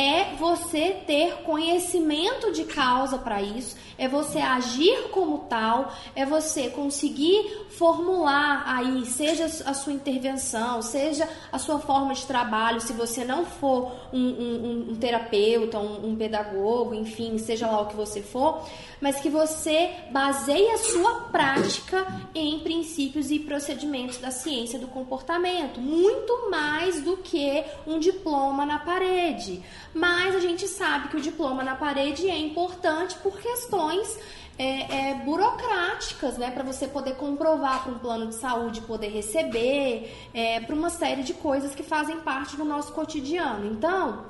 é você ter conhecimento de causa para isso, é você agir como tal, é você conseguir formular aí, seja a sua intervenção, seja a sua forma de trabalho, se você não for um, um, um terapeuta, um, um pedagogo, enfim, seja lá o que você for, mas que você baseie a sua prática em princípios e procedimentos da ciência do comportamento, muito mais do que um diploma na parede. Mas a gente sabe que o diploma na parede é importante por questões é, é, burocráticas, né, para você poder comprovar para um plano de saúde poder receber, é, para uma série de coisas que fazem parte do nosso cotidiano. Então,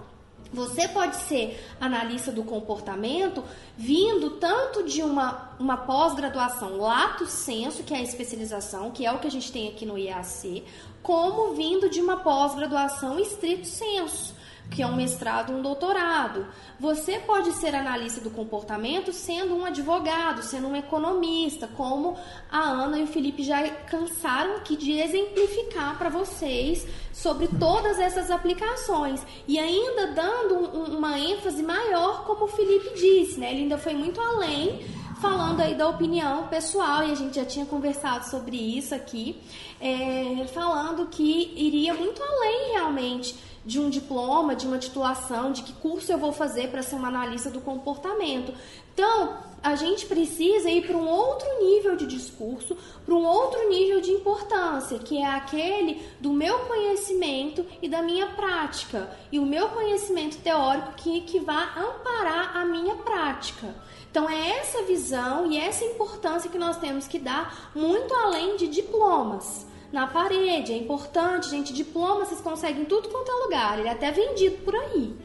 você pode ser analista do comportamento vindo tanto de uma, uma pós-graduação lato senso, que é a especialização, que é o que a gente tem aqui no IAC, como vindo de uma pós-graduação estrito senso que é um mestrado, um doutorado. Você pode ser analista do comportamento sendo um advogado, sendo um economista, como a Ana e o Felipe já cansaram aqui de exemplificar para vocês sobre todas essas aplicações. E ainda dando um, uma ênfase maior, como o Felipe disse, né? Ele ainda foi muito além falando aí da opinião pessoal, e a gente já tinha conversado sobre isso aqui, é, falando que iria muito além realmente de um diploma, de uma titulação, de que curso eu vou fazer para ser uma analista do comportamento. Então, a gente precisa ir para um outro nível de discurso, para um outro nível de importância, que é aquele do meu conhecimento e da minha prática. E o meu conhecimento teórico que, que vai amparar a minha prática. Então é essa visão e essa importância que nós temos que dar muito além de diplomas na parede. É importante, gente. Diploma vocês conseguem tudo quanto é lugar. Ele é até vendido por aí,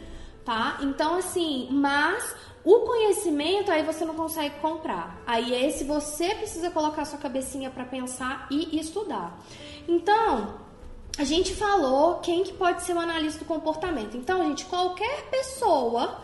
tá? Então, assim, mas o conhecimento aí você não consegue comprar. Aí é esse você precisa colocar sua cabecinha para pensar e estudar. Então, a gente falou quem que pode ser o analista do comportamento. Então, gente, qualquer pessoa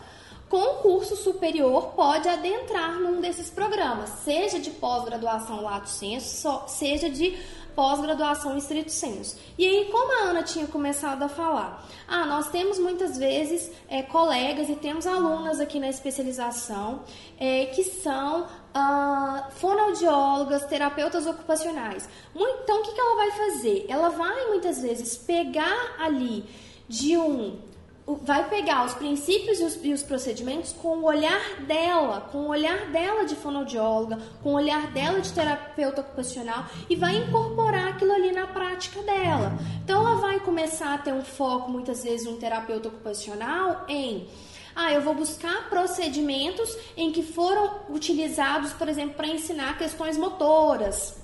com curso superior pode adentrar num desses programas, seja de pós-graduação lato sensu, seja de pós-graduação em estrito senso. E aí, como a Ana tinha começado a falar, ah, nós temos muitas vezes é, colegas e temos alunas aqui na especialização é, que são ah, fonoaudiólogas, terapeutas ocupacionais. Então, o que, que ela vai fazer? Ela vai muitas vezes pegar ali de um vai pegar os princípios e os, e os, procedimentos com o olhar dela, com o olhar dela de fonoaudióloga, com o olhar dela de terapeuta ocupacional e vai incorporar aquilo ali na prática dela. Então ela vai começar a ter um foco muitas vezes um terapeuta ocupacional em ah, eu vou buscar procedimentos em que foram utilizados, por exemplo, para ensinar questões motoras,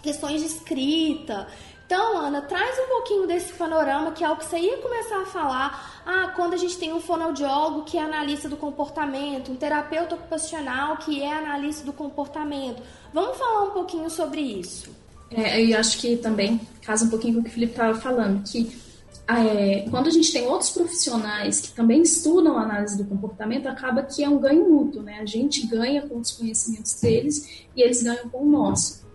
questões de escrita, então, Ana, traz um pouquinho desse panorama, que é o que você ia começar a falar. Ah, quando a gente tem um fonoaudiólogo que é analista do comportamento, um terapeuta ocupacional que é analista do comportamento. Vamos falar um pouquinho sobre isso. É, eu acho que também casa um pouquinho com o que o Felipe estava falando, que é, quando a gente tem outros profissionais que também estudam análise do comportamento, acaba que é um ganho mútuo, né? A gente ganha com os conhecimentos deles e eles ganham com o nosso.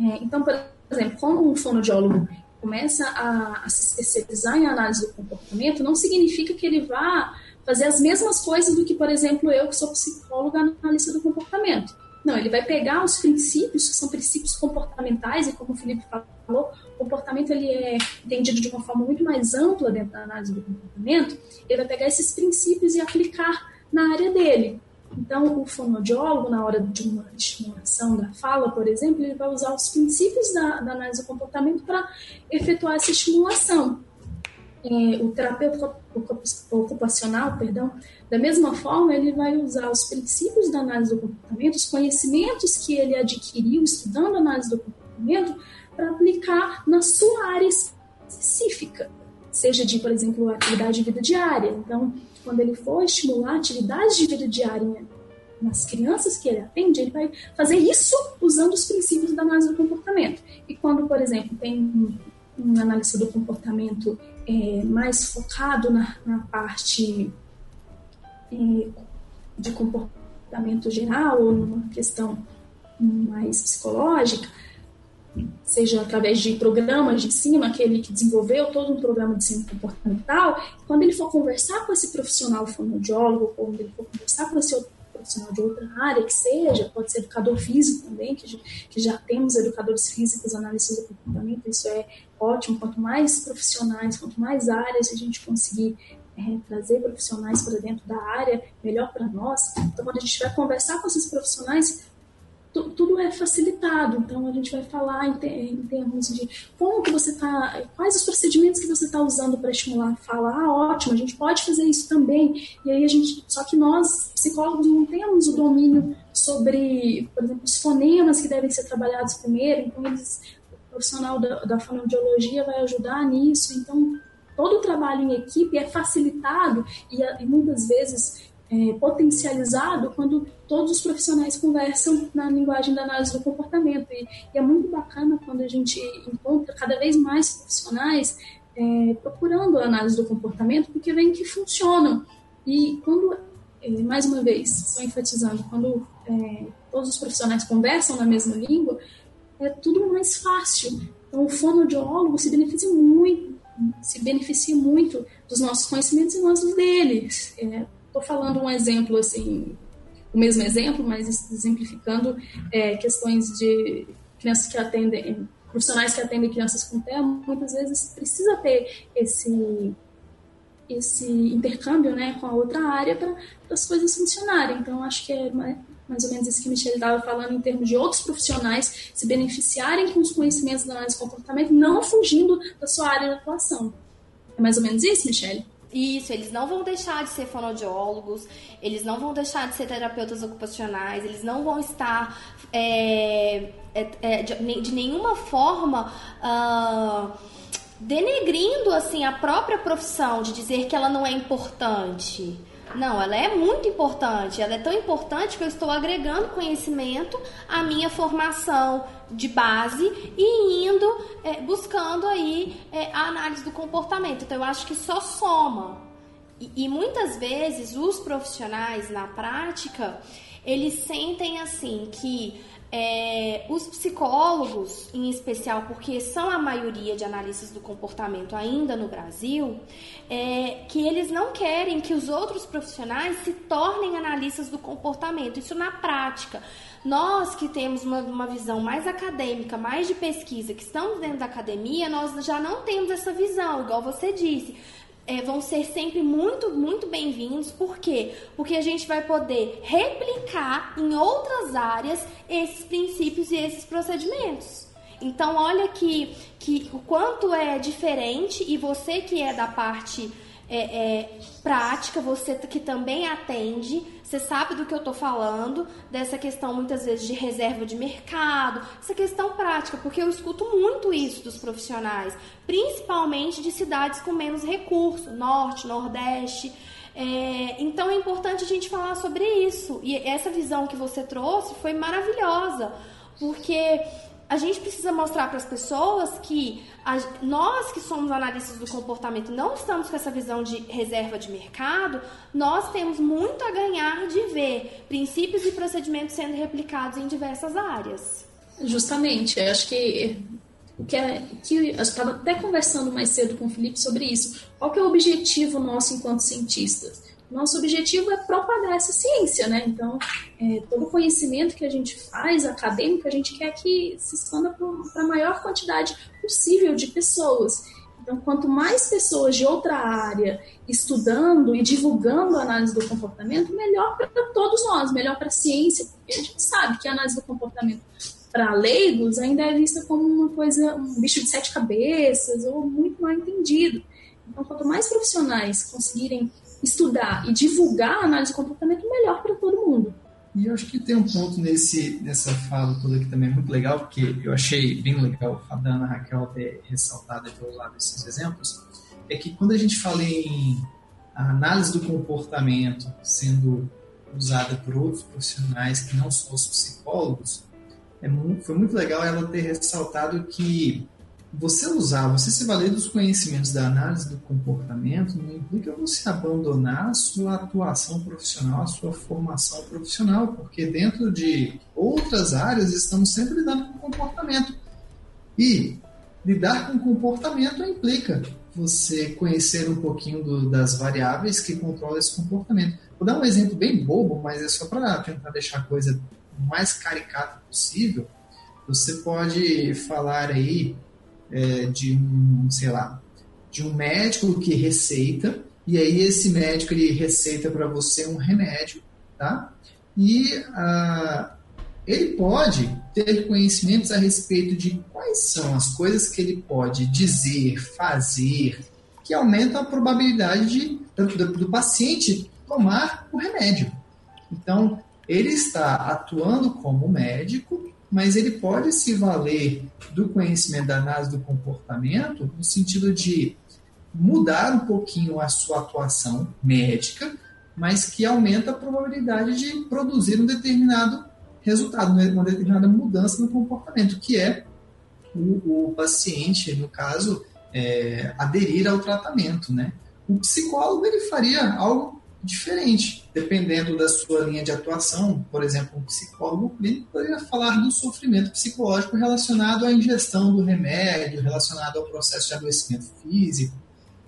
É, então, por por exemplo, quando um fonoaudiólogo começa a, a, se especializar em análise do comportamento, não significa que ele vá fazer as mesmas coisas do que, por exemplo, eu que sou psicóloga analista do comportamento. Não, ele vai pegar os princípios, que são princípios comportamentais, e como o Felipe falou, o comportamento ele é entendido de uma forma muito mais ampla dentro da análise do comportamento, ele vai pegar esses princípios e aplicar na área dele. Então, o fonoaudiólogo, na hora de uma estimulação da fala, por exemplo, ele vai usar os princípios da, da análise do comportamento para efetuar essa estimulação. É, o terapeuta ocupacional, perdão, da mesma forma, ele vai usar os princípios da análise do comportamento, os conhecimentos que ele adquiriu estudando análise do comportamento, para aplicar na sua área específica, seja de, por exemplo, atividade de vida diária. Então, quando ele for estimular atividades de vida diária nas crianças que ele atende, ele vai fazer isso usando os princípios da análise do comportamento. E quando, por exemplo, tem um, analista do comportamento é, mais focado na, na parte é, de comportamento geral ou numa questão mais psicológica, seja através de programas de ensino, aquele que desenvolveu todo um programa de ensino comportamental, quando ele for conversar com esse profissional fonoaudiólogo, quando ele for conversar com esse outro profissional de outra área que seja, pode ser educador físico também, que, que já temos educadores físicos, analistas do comportamento, isso é ótimo, quanto mais profissionais, quanto mais áreas a gente conseguir é, trazer profissionais para dentro da área, melhor para nós. Então, quando a gente vai conversar com esses profissionais, tudo é facilitado. Então a gente vai falar em, em termos de como que você está, quais os procedimentos que você está usando para estimular a fala. Ah, ótimo, a gente pode fazer isso também. E aí a gente, só que nós psicólogos não temos o domínio sobre, por exemplo, os fonemas que devem ser trabalhados primeiro. Então eles, o profissional da, da fonoaudiologia vai ajudar nisso. Então todo o trabalho em equipe é facilitado e, e muitas vezes é, potencializado quando todos os profissionais conversam na linguagem da análise do comportamento. E, e é muito bacana quando a gente encontra cada vez mais profissionais é, procurando a análise do comportamento, porque vem que funcionam. E quando, é, mais uma vez, só enfatizando, quando é, todos os profissionais conversam na mesma língua, é tudo mais fácil. Então, o fonoaudiólogo se beneficia muito, se beneficia muito dos nossos conhecimentos e nós deles. É, Estou falando um exemplo assim, o mesmo exemplo, mas exemplificando é, questões de crianças que atendem, profissionais que atendem crianças com TEA, muitas vezes precisa ter esse esse intercâmbio né, com a outra área para as coisas funcionarem. Então, acho que é mais ou menos isso que Michelle estava falando em termos de outros profissionais se beneficiarem com os conhecimentos da análise de comportamento, não fugindo da sua área de atuação. É mais ou menos isso, Michelle? Isso, eles não vão deixar de ser fonoaudiólogos, eles não vão deixar de ser terapeutas ocupacionais, eles não vão estar é, é, é, de, de, nenhuma forma uh, denegrindo assim a própria profissão, de dizer que ela não é importante. Não, ela é muito importante. Ela é tão importante que eu estou agregando conhecimento à minha formação de base e indo é, buscando aí é, a análise do comportamento. Então eu acho que só soma. E, e muitas vezes os profissionais na prática eles sentem assim que é, os psicólogos, em especial, porque são a maioria de analistas do comportamento ainda no Brasil, é, que eles não querem que os outros profissionais se tornem analistas do comportamento. Isso na prática. Nós que temos uma, uma visão mais acadêmica, mais de pesquisa, que estamos dentro da academia, nós já não temos essa visão, igual você disse é, vão ser sempre muito, muito bem-vindos. Por quê? Porque a gente vai poder replicar em outras áreas esses princípios e esses procedimentos. Então, olha que, que o quanto é diferente, e você que é da parte é, é, prática, você que também atende, você sabe do que eu estou falando, dessa questão muitas vezes de reserva de mercado, essa questão prática, porque eu escuto muito isso dos profissionais, principalmente de cidades com menos recurso, norte, nordeste. É, então é importante a gente falar sobre isso. E essa visão que você trouxe foi maravilhosa, porque a gente precisa mostrar para as pessoas que a, nós que somos analistas do comportamento não estamos com essa visão de reserva de mercado, nós temos muito a ganhar de ver princípios e procedimentos sendo replicados em diversas áreas. Justamente, eu acho que que, é, que eu estava até conversando mais cedo com o Felipe sobre isso. Qual que é o objetivo nosso enquanto cientistas? Nosso objetivo é propagar essa ciência, né? Então, é, todo conhecimento que a gente faz, acadêmico, a gente quer que se expanda para a maior quantidade possível de pessoas. Então, quanto mais pessoas de outra área estudando e divulgando a análise do comportamento, melhor para todos nós, melhor para a ciência, porque a gente sabe que a análise do comportamento para leigos ainda é vista como uma coisa, um bicho de sete cabeças ou muito mal entendido. Então, quanto mais profissionais conseguirem estudar e divulgar a análise de comportamento, melhor para todo mundo. E eu acho que tem um ponto nesse, nessa fala toda que também é muito legal, porque eu achei bem legal a Dana Raquel ter ressaltado e ter usado esses exemplos, é que quando a gente fala em análise do comportamento sendo usada por outros profissionais que não são os psicólogos, é muito, foi muito legal ela ter ressaltado que você usar, você se valer dos conhecimentos da análise do comportamento não implica você abandonar a sua atuação profissional, a sua formação profissional, porque dentro de outras áreas estamos sempre lidando com comportamento. E lidar com comportamento implica você conhecer um pouquinho do, das variáveis que controlam esse comportamento. Vou dar um exemplo bem bobo, mas é só para tentar deixar a coisa mais caricata possível. Você pode falar aí é, de um, sei lá, de um médico que receita, e aí esse médico ele receita para você um remédio, tá? E ah, ele pode ter conhecimentos a respeito de quais são as coisas que ele pode dizer, fazer, que aumentam a probabilidade de, do, do paciente tomar o remédio. Então, ele está atuando como médico mas ele pode se valer do conhecimento da análise do comportamento no sentido de mudar um pouquinho a sua atuação médica, mas que aumenta a probabilidade de produzir um determinado resultado, né, uma determinada mudança no comportamento, que é o, o paciente, no caso, é, aderir ao tratamento. Né? O psicólogo ele faria algo diferente, dependendo da sua linha de atuação. Por exemplo, um psicólogo clínico poderia falar do sofrimento psicológico relacionado à ingestão do remédio, relacionado ao processo de adoecimento físico.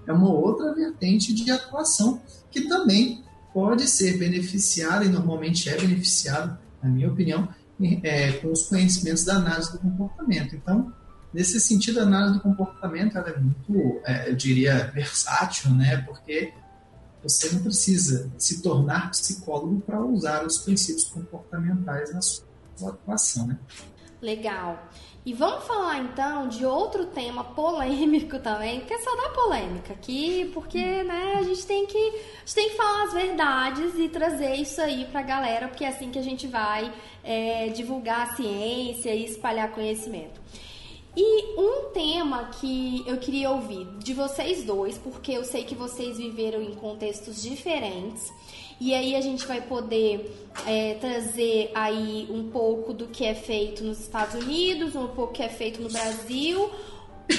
É uma outra vertente de atuação que também pode ser beneficiado, e normalmente é beneficiado, na minha opinião, é, com os conhecimentos da análise do comportamento. Então, nesse sentido, a análise do comportamento ela é muito, é, eu diria, versátil, né? porque você não precisa se tornar psicólogo para usar os princípios comportamentais na sua atuação. Né? Legal. E vamos falar então de outro tema polêmico também, porque é só dá polêmica aqui, porque né, a gente tem que a gente tem que falar as verdades e trazer isso aí pra galera, porque é assim que a gente vai é, divulgar a ciência e espalhar conhecimento. E um tema que eu queria ouvir de vocês dois, porque eu sei que vocês viveram em contextos diferentes, e aí a gente vai poder é, trazer aí um pouco do que é feito nos Estados Unidos, um pouco que é feito no Brasil.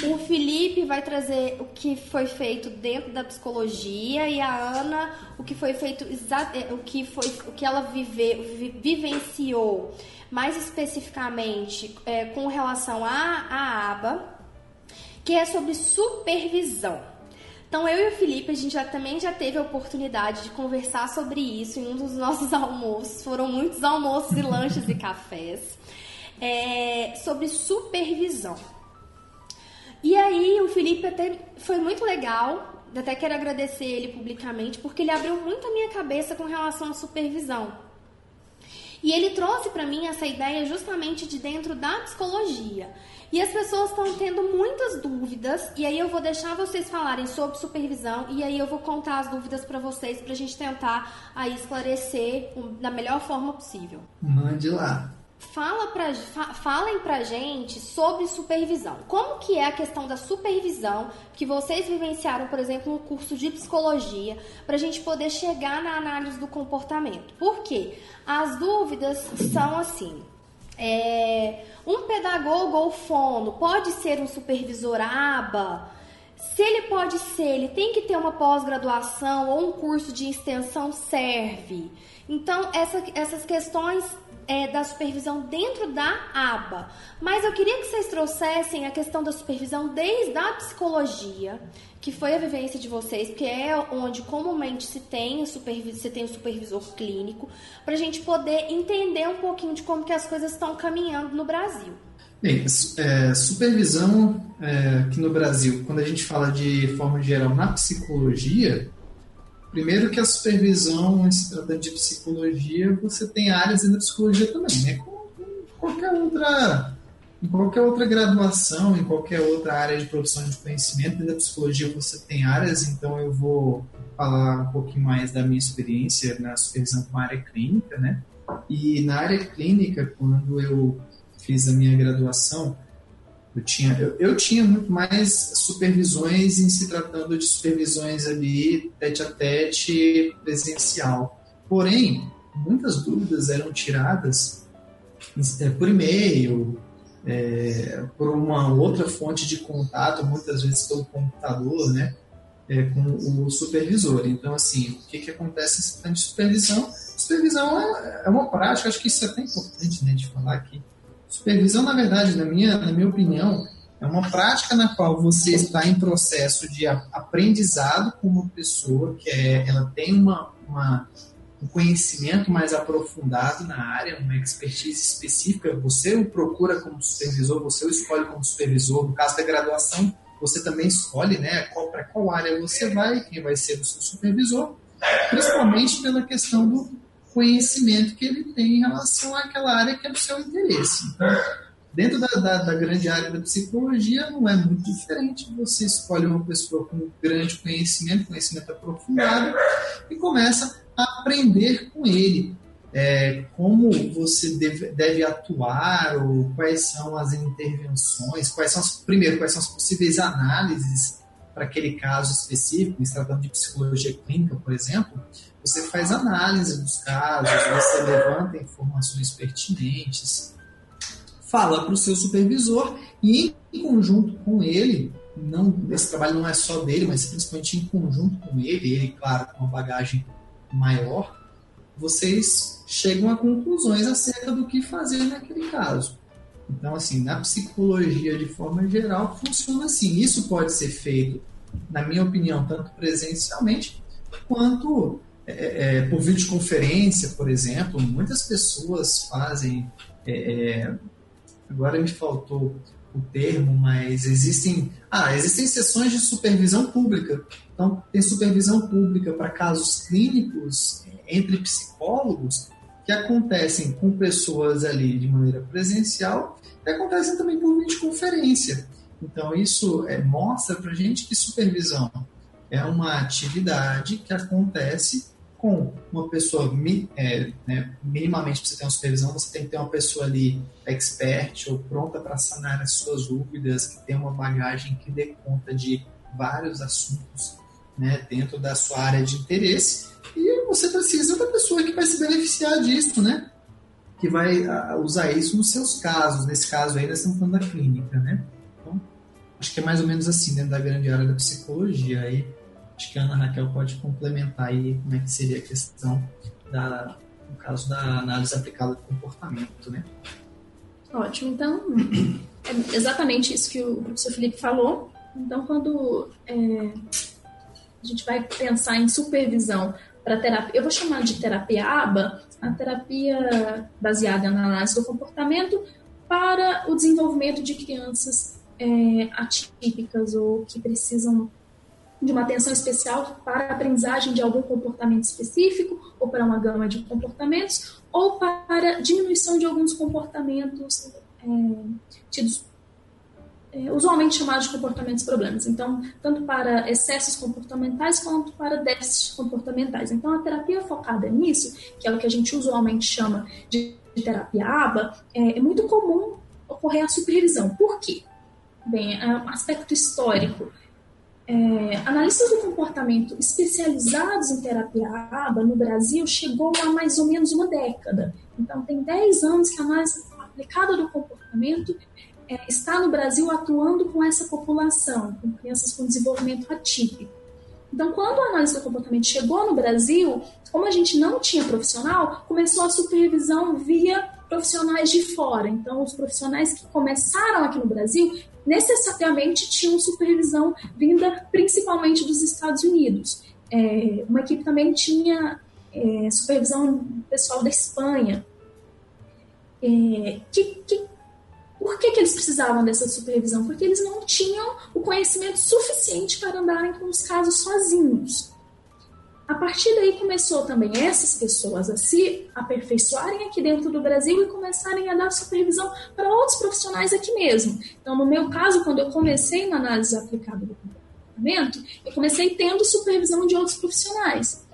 O Felipe vai trazer o que foi feito dentro da psicologia e a Ana o que foi feito é, o que foi o que ela vive, vivenciou mais especificamente é, com relação à, à aba, que é sobre supervisão. Então eu e o Felipe, a gente já, também já teve a oportunidade de conversar sobre isso em um dos nossos [LAUGHS] almoços. Foram muitos almoços e lanches e cafés. É, sobre supervisão. E aí o Felipe até foi muito legal, até quero agradecer ele publicamente, porque ele abriu muito a minha cabeça com relação à supervisão. E ele trouxe para mim essa ideia justamente de dentro da psicologia. E as pessoas estão tendo muitas dúvidas, e aí eu vou deixar vocês falarem sobre supervisão, e aí eu vou contar as dúvidas para vocês, para a gente tentar aí esclarecer da melhor forma possível. Mande lá. Fala pra, fa, falem pra gente sobre supervisão. Como que é a questão da supervisão que vocês vivenciaram, por exemplo, no curso de psicologia, para a gente poder chegar na análise do comportamento? Por quê? As dúvidas são assim. É, um pedagogo ou fono pode ser um supervisor ABA? Se ele pode ser, ele tem que ter uma pós-graduação ou um curso de extensão serve. Então, essa, essas questões é, da supervisão dentro da aba. Mas eu queria que vocês trouxessem a questão da supervisão desde a psicologia, que foi a vivência de vocês, porque é onde comumente se tem, se tem o supervisor clínico, para a gente poder entender um pouquinho de como que as coisas estão caminhando no Brasil. Bem, é, supervisão é, aqui no Brasil, quando a gente fala de forma geral na psicologia, primeiro que a supervisão, se tratando de psicologia, você tem áreas da psicologia também, né? Como qualquer outra em qualquer outra graduação, em qualquer outra área de produção de conhecimento, dentro da psicologia você tem áreas, então eu vou falar um pouquinho mais da minha experiência na supervisão com a área clínica, né? E na área clínica, quando eu fiz a minha graduação, eu tinha, eu, eu tinha muito mais supervisões em se tratando de supervisões ali tete a tete presencial. Porém, muitas dúvidas eram tiradas é, por e-mail, é, por uma outra fonte de contato, muitas vezes pelo computador, né, é, com o supervisor. Então, assim, o que, que acontece em de supervisão? Supervisão é, é, uma prática, acho que isso é até importante né, de falar aqui. Supervisão, na verdade, na minha, na minha opinião, é uma prática na qual você está em processo de aprendizado com uma pessoa que é, ela tem uma, uma um conhecimento mais aprofundado na área, uma expertise específica, você o procura como supervisor, você o escolhe como supervisor. No caso da graduação, você também escolhe né, para qual área você vai, quem vai ser o seu supervisor, principalmente pela questão do conhecimento que ele tem em relação àquela área que é do seu interesse. Então, dentro da, da, da, grande área da psicologia, não é muito diferente. Você escolhe uma pessoa com grande conhecimento, conhecimento aprofundado, e começa aprender com ele. É, como você deve, deve, atuar, ou quais são as intervenções, quais são as, primeiro, quais são as possíveis análises para aquele caso específico, se tratando de psicologia clínica, por exemplo, você faz análise dos casos, você levanta informações pertinentes, fala para o seu supervisor e em conjunto com ele, não, esse trabalho não é só dele, mas principalmente em conjunto com ele, ele, claro, com uma bagagem maior, vocês chegam a conclusões acerca do que fazer naquele caso. Então, assim, na psicologia de forma geral, funciona assim. Isso pode ser feito, na minha opinião, tanto presencialmente quanto é, é, por videoconferência, por exemplo, muitas pessoas fazem. É, é, agora me faltou o termo, mas existem, ah, existem sessões de supervisão pública. Então, tem supervisão pública para casos clínicos entre psicólogos que acontecem com pessoas ali de maneira presencial e acontecem também por videoconferência. Então, isso é, mostra para gente que supervisão é uma atividade que acontece com uma pessoa é, né, minimamente para você ter uma supervisão, você tem que ter uma pessoa ali expert ou pronta para sanar as suas dúvidas, que tem uma bagagem que dê conta de vários assuntos né, dentro da sua área de interesse. E você precisa da pessoa que vai se beneficiar disso, né? Que vai usar isso nos seus casos. Nesse caso aí, nós estamos falando da clínica, né? Então, acho que é mais ou menos assim dentro da grande área da psicologia. Aí Acho que a Ana Raquel pode complementar aí como é que seria a questão da, no caso da análise aplicada do comportamento, né? Ótimo, então é exatamente isso que o professor Felipe falou. Então, quando é, a gente vai pensar em supervisão para terapia, eu vou chamar de terapia ABA, a terapia baseada na análise do comportamento para o desenvolvimento de crianças é, atípicas ou que precisam de uma atenção especial para a aprendizagem de algum comportamento específico, ou para uma gama de comportamentos, ou para diminuição de alguns comportamentos é, tidos é, usualmente chamados de comportamentos problemas. Então, tanto para excessos comportamentais quanto para déficits comportamentais. Então, a terapia focada nisso, que é o que a gente usualmente chama de terapia ABA, é, é muito comum ocorrer a supervisão. Por quê? Bem, é um aspecto histórico é, analistas do comportamento especializados em terapia ABA no Brasil chegou há mais ou menos uma década. Então, tem 10 anos que a análise aplicada do comportamento é, está no Brasil atuando com essa população, com crianças com desenvolvimento atípico. Então, quando a análise do comportamento chegou no Brasil, como a gente não tinha profissional, começou a supervisão via profissionais de fora. Então, os profissionais que começaram aqui no Brasil necessariamente tinham supervisão vinda principalmente dos Estados Unidos. É, uma equipe também tinha é, supervisão pessoal da Espanha. É, que, que, por que, que eles precisavam dessa supervisão? Porque eles não tinham o conhecimento suficiente para andarem com os casos sozinhos. A partir daí começou também essas pessoas a se aperfeiçoarem aqui dentro do Brasil e começarem a dar supervisão para outros profissionais aqui mesmo. Então, no meu caso, quando eu comecei na análise aplicada do comportamento, eu comecei tendo supervisão de outros profissionais.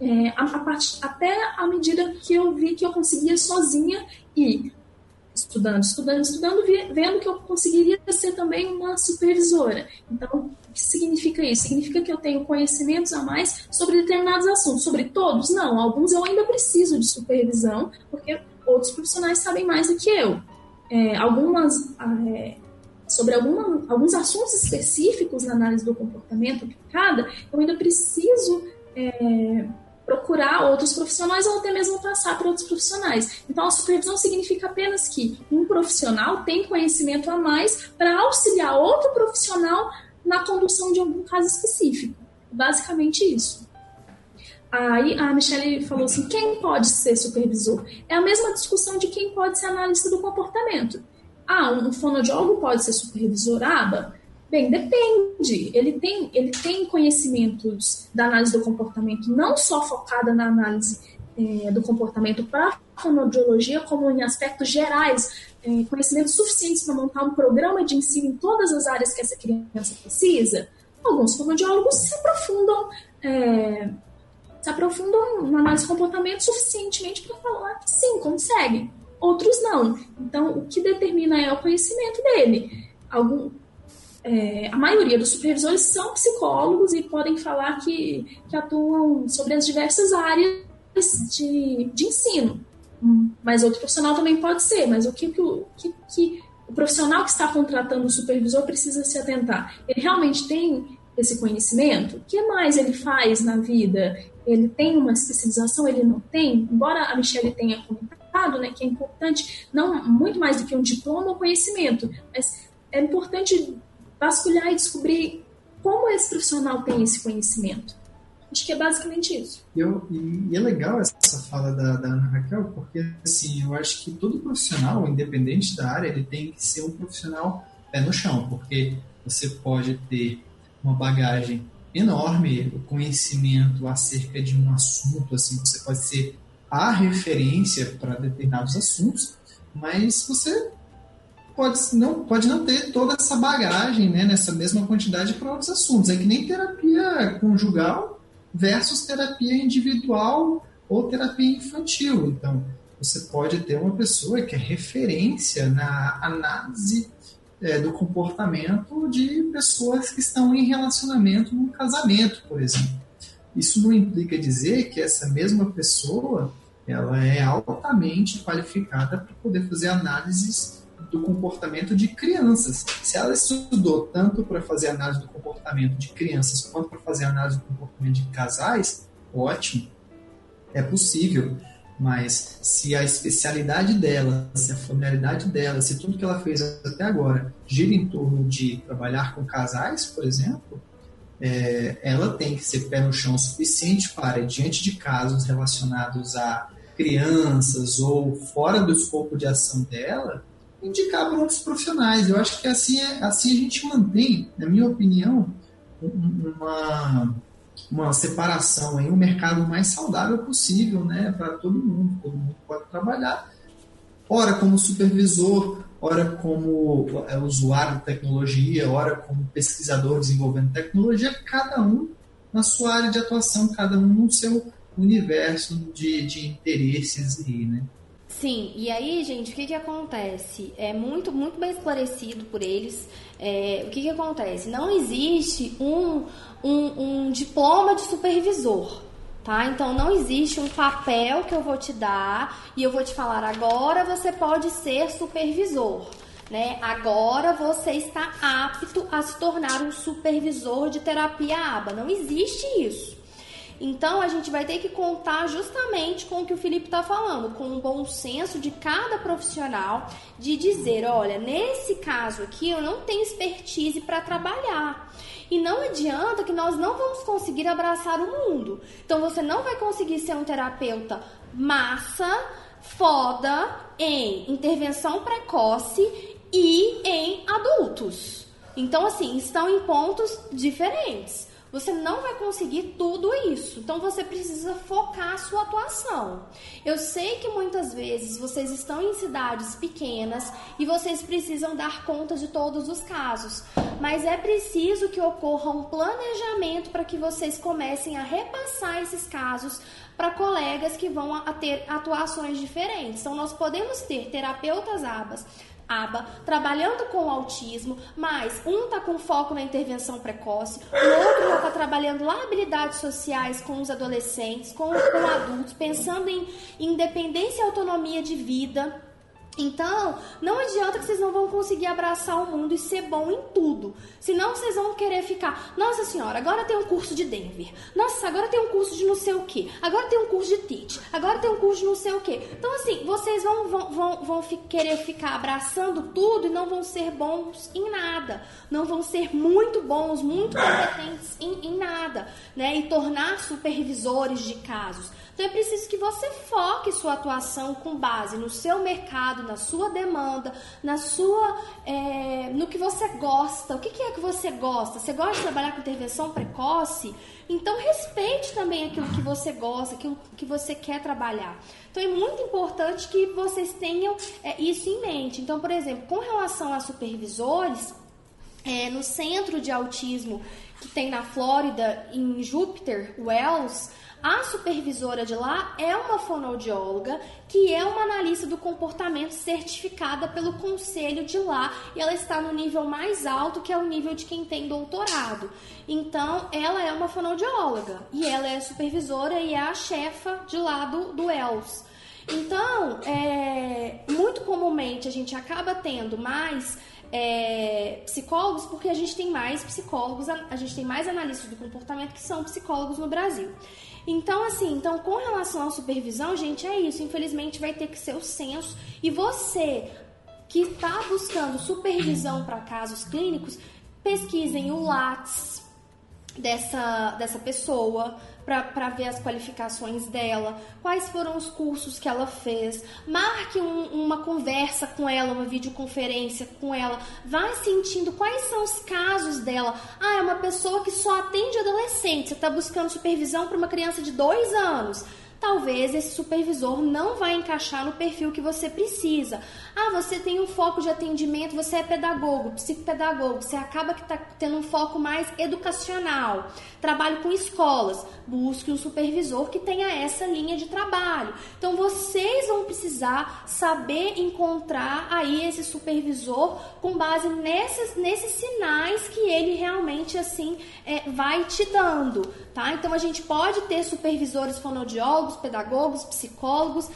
É, a, a part, até a medida que eu vi que eu conseguia sozinha e estudando, estudando, estudando, vendo que eu conseguiria ser também uma supervisora. Então, o que significa isso? Significa que eu tenho conhecimentos a mais sobre determinados assuntos. Sobre todos? Não. Alguns eu ainda preciso de supervisão, porque outros profissionais sabem mais do que eu. É, algumas. É, sobre alguma, alguns assuntos específicos na análise do comportamento aplicada, eu ainda preciso é, procurar outros profissionais ou até mesmo passar para outros profissionais. Então, a supervisão significa apenas que um profissional tem conhecimento a mais para auxiliar outro profissional na condução de algum caso específico. Basicamente isso. Aí a Michelle falou assim: quem pode ser supervisor? É a mesma discussão de quem pode ser analista do comportamento. Ah, um fonoaudiólogo pode ser supervisor ABA? Bem, depende. Ele tem, ele tem conhecimentos da análise do comportamento, não só focada na análise é, do comportamento para fonoaudiologia, como em aspectos gerais, é, conhecimentos suficientes para montar um programa de ensino em todas as áreas que essa criança precisa. Alguns fonoaudiólogos se aprofundam, é, se aprofundam na análise do comportamento suficientemente para falar sim, conseguem. Outros não. Então, o que determina é o conhecimento dele. Algum, é, a maioria dos supervisores são psicólogos e podem falar que, que atuam sobre as diversas áreas de, de ensino. Mas outro profissional também pode ser, mas o que, que, que, que o profissional que está contratando o supervisor precisa se atentar? Ele realmente tem esse conhecimento? O que mais ele faz na vida? Ele tem uma especialização? Ele não tem? Embora a Michelle tenha comentado né, que é importante, não muito mais do que um diploma ou conhecimento, mas é importante vasculhar e descobrir como esse profissional tem esse conhecimento. Acho que é basicamente isso. Eu, e, é legal essa fala da, da, Ana Raquel, porque assim, eu acho que todo profissional, independente da área, ele tem que ser um profissional pé no chão, porque você pode ter uma bagagem enorme, conhecimento acerca de um assunto, assim, você pode ser a referência para determinados assuntos, mas você pode não, pode não ter toda essa bagagem né, nessa mesma quantidade para outros assuntos. É que nem terapia conjugal versus terapia individual ou terapia infantil. Então, você pode ter uma pessoa que é referência na análise é, do comportamento de pessoas que estão em relacionamento num casamento, por exemplo. Isso não implica dizer que essa mesma pessoa ela é altamente qualificada para poder fazer análises do comportamento de crianças. Se ela estudou tanto para fazer análise do comportamento de crianças quanto para fazer análise do comportamento de casais, ótimo, é possível. Mas se a especialidade dela, se a familiaridade dela, se tudo que ela fez até agora gira em torno de trabalhar com casais, por exemplo, é, ela tem que ser pé no chão suficiente para, diante de casos relacionados a crianças ou fora do escopo de ação dela, indicar para outros profissionais. Eu acho que assim, é, assim a gente mantém, na minha opinião, uma, uma separação em um mercado mais saudável possível né, para todo mundo. Todo mundo pode trabalhar, ora como supervisor, ora como é, usuário de tecnologia, ora como pesquisador desenvolvendo tecnologia, cada um na sua área de atuação, cada um no seu universo de, de interesses aí, né? Sim, e aí, gente, o que, que acontece? É muito, muito bem esclarecido por eles. É, o que, que acontece? Não existe um, um, um diploma de supervisor. Tá? Então não existe um papel que eu vou te dar e eu vou te falar agora você pode ser supervisor. Né? Agora você está apto a se tornar um supervisor de terapia ABA. Não existe isso. Então a gente vai ter que contar justamente com o que o Felipe está falando, com o bom senso de cada profissional de dizer, olha, nesse caso aqui eu não tenho expertise para trabalhar. E não adianta que nós não vamos conseguir abraçar o mundo. Então você não vai conseguir ser um terapeuta massa, foda em intervenção precoce e em adultos. Então assim, estão em pontos diferentes. Você não vai conseguir tudo isso. Então você precisa focar a sua atuação. Eu sei que muitas vezes vocês estão em cidades pequenas e vocês precisam dar conta de todos os casos, mas é preciso que ocorra um planejamento para que vocês comecem a repassar esses casos para colegas que vão a ter atuações diferentes. Então nós podemos ter terapeutas abas aba, trabalhando com o autismo, mas um está com foco na intervenção precoce, o outro já está trabalhando lá habilidades sociais com os adolescentes, com, com adultos, pensando em independência e autonomia de vida. Então, não adianta que vocês não vão conseguir abraçar o mundo e ser bom em tudo. Senão vocês vão querer ficar, nossa senhora, agora tem um curso de Denver. Nossa, agora tem um curso de não sei o que. Agora tem um curso de TIT. Agora tem um curso de não sei o que. Então, assim, vocês vão, vão, vão, vão querer ficar abraçando tudo e não vão ser bons em nada. Não vão ser muito bons, muito competentes em, em nada. Né? E tornar supervisores de casos. Então é preciso que você foque sua atuação com base no seu mercado, na sua demanda, na sua, é, no que você gosta. O que, que é que você gosta? Você gosta de trabalhar com intervenção precoce? Então respeite também aquilo que você gosta, aquilo que você quer trabalhar. Então é muito importante que vocês tenham é, isso em mente. Então, por exemplo, com relação a supervisores, é, no centro de autismo que tem na Flórida, em Júpiter Wells, a supervisora de lá é uma fonoaudióloga, que é uma analista do comportamento certificada pelo conselho de lá, e ela está no nível mais alto, que é o nível de quem tem doutorado. Então, ela é uma fonoaudióloga, e ela é supervisora e é a chefa de lá do, do ELS. Então, é, muito comumente a gente acaba tendo mais é, psicólogos porque a gente tem mais psicólogos, a gente tem mais analistas do comportamento que são psicólogos no Brasil. Então, assim, então com relação à supervisão, gente, é isso. Infelizmente vai ter que ser o censo. E você que está buscando supervisão para casos clínicos, pesquisem o LATS dessa, dessa pessoa, para ver as qualificações dela, quais foram os cursos que ela fez, marque um, uma conversa com ela, uma videoconferência com ela, vai sentindo quais são os casos dela. Ah, é uma pessoa que só atende adolescente, você está buscando supervisão para uma criança de dois anos talvez esse supervisor não vai encaixar no perfil que você precisa. Ah, você tem um foco de atendimento, você é pedagogo, psicopedagogo, você acaba que está tendo um foco mais educacional. Trabalho com escolas, busque um supervisor que tenha essa linha de trabalho. Então vocês vão precisar saber encontrar aí esse supervisor com base nesses, nesses sinais que ele realmente assim é, vai te dando, tá? Então a gente pode ter supervisores fonoaudiólogos psicólogos, pedagogos, psicólogos.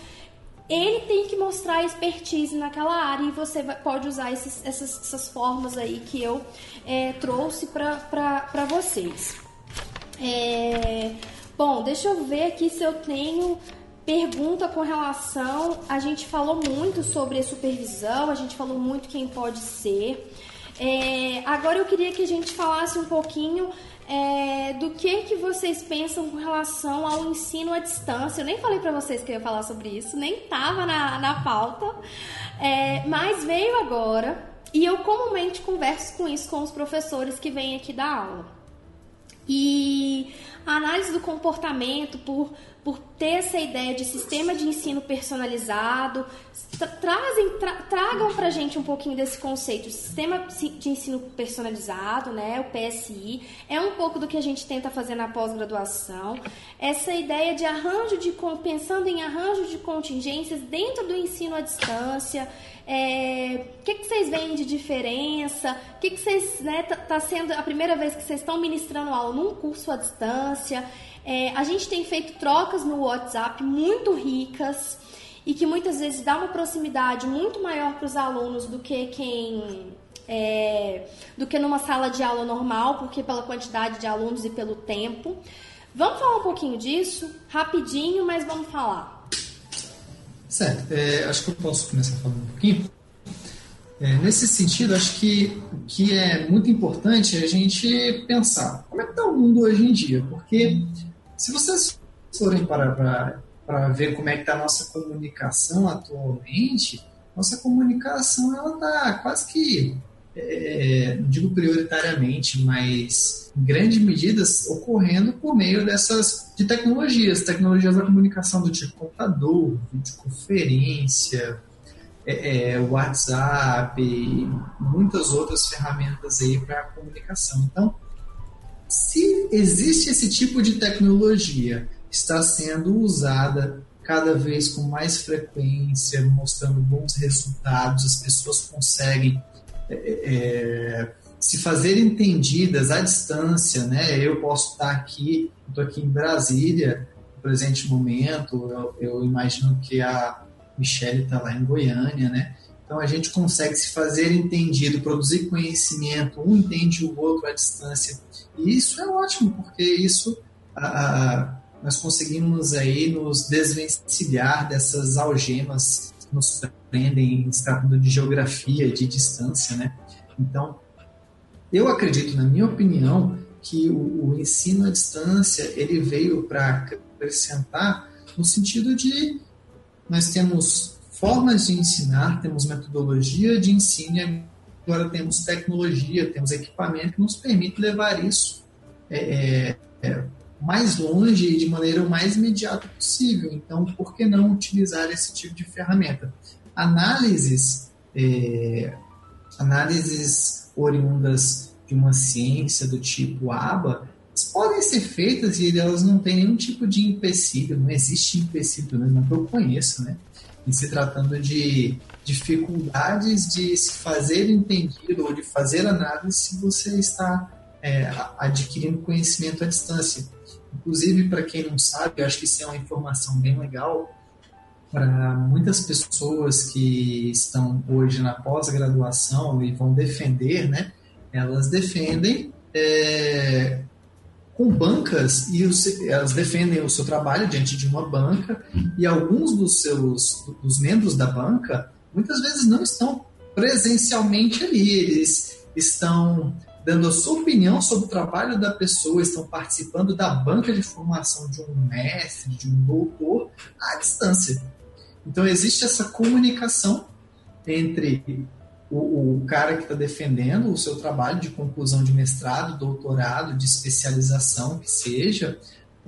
Ele tem que mostrar expertise naquela área e você vai, pode usar esses, essas, essas, formas aí que eu é, trouxe para vocês. É, bom, deixa eu ver aqui se eu tenho pergunta com relação. A gente falou muito sobre a supervisão, a gente falou muito quem pode ser. É, agora eu queria que a gente falasse um pouquinho é, do que que vocês pensam com relação ao ensino à distância. Eu nem falei para vocês que eu ia falar sobre isso, nem tava na, na pauta, é, mas veio agora e eu comumente converso com isso com os professores que vêm aqui dar aula. E a análise do comportamento por por ter essa ideia de sistema de ensino personalizado, trazem, tra, tragam para gente um pouquinho desse conceito. Sistema de ensino personalizado, né, o PSI, é um pouco do que a gente tenta fazer na pós-graduação. Essa ideia de arranjo de pensando em arranjo de contingências dentro do ensino à distância. É, o que, que vocês veem de diferença? O que, que vocês, né, tá, tá sendo a primeira vez que vocês estão ministrando aula num curso à distância? É, a gente tem feito trocas no WhatsApp muito ricas e que muitas vezes dá uma proximidade muito maior para os alunos do que quem é, do que numa sala de aula normal, porque pela quantidade de alunos e pelo tempo. Vamos falar um pouquinho disso, rapidinho, mas vamos falar. Certo, é, acho que eu posso começar falando um pouquinho. É, nesse sentido, acho que o que é muito importante é a gente pensar como é que está o mundo hoje em dia, porque se vocês forem para, para ver como é que está a nossa comunicação atualmente, nossa comunicação ela está quase que, é, não digo prioritariamente, mas em grande medida ocorrendo por meio dessas de tecnologias, tecnologias da comunicação do tipo computador, videoconferência, é, é, WhatsApp e muitas outras ferramentas aí para comunicação. Então, se existe esse tipo de tecnologia, está sendo usada cada vez com mais frequência, mostrando bons resultados, as pessoas conseguem é, é, se fazer entendidas à distância, né? Eu posso estar aqui, estou aqui em Brasília, no presente momento, eu, eu imagino que a Michelle está lá em Goiânia, né? Então a gente consegue se fazer entendido, produzir conhecimento, um entende o outro à distância. E isso é ótimo, porque isso a, nós conseguimos aí nos desvencilhar dessas algemas nos prendem se de geografia, de distância, né? Então, eu acredito, na minha opinião, que o, o ensino à distância ele veio para acrescentar no sentido de nós temos formas de ensinar, temos metodologia de ensino agora temos tecnologia, temos equipamento que nos permite levar isso é, é, é mais longe e de maneira o mais imediata possível. Então, por que não utilizar esse tipo de ferramenta? Análises, é, análises oriundas de uma ciência do tipo ABA podem ser feitas e elas não têm nenhum tipo de empecilho, não existe empecilho, né? não que eu conheço, né? em se tratando de dificuldades de se fazer entendido ou de fazer análise se você está é, adquirindo conhecimento à distância. Inclusive, para quem não sabe, eu acho que isso é uma informação bem legal para muitas pessoas que estão hoje na pós-graduação e vão defender, né? Elas defendem é, com bancas e os, elas defendem o seu trabalho diante de uma banca e alguns dos seus dos membros da banca muitas vezes não estão presencialmente ali, eles estão dando a sua opinião sobre o trabalho da pessoa, estão participando da banca de formação de um mestre, de um doutor, à distância. Então existe essa comunicação entre o, o cara que está defendendo o seu trabalho de conclusão de mestrado, doutorado, de especialização, que seja,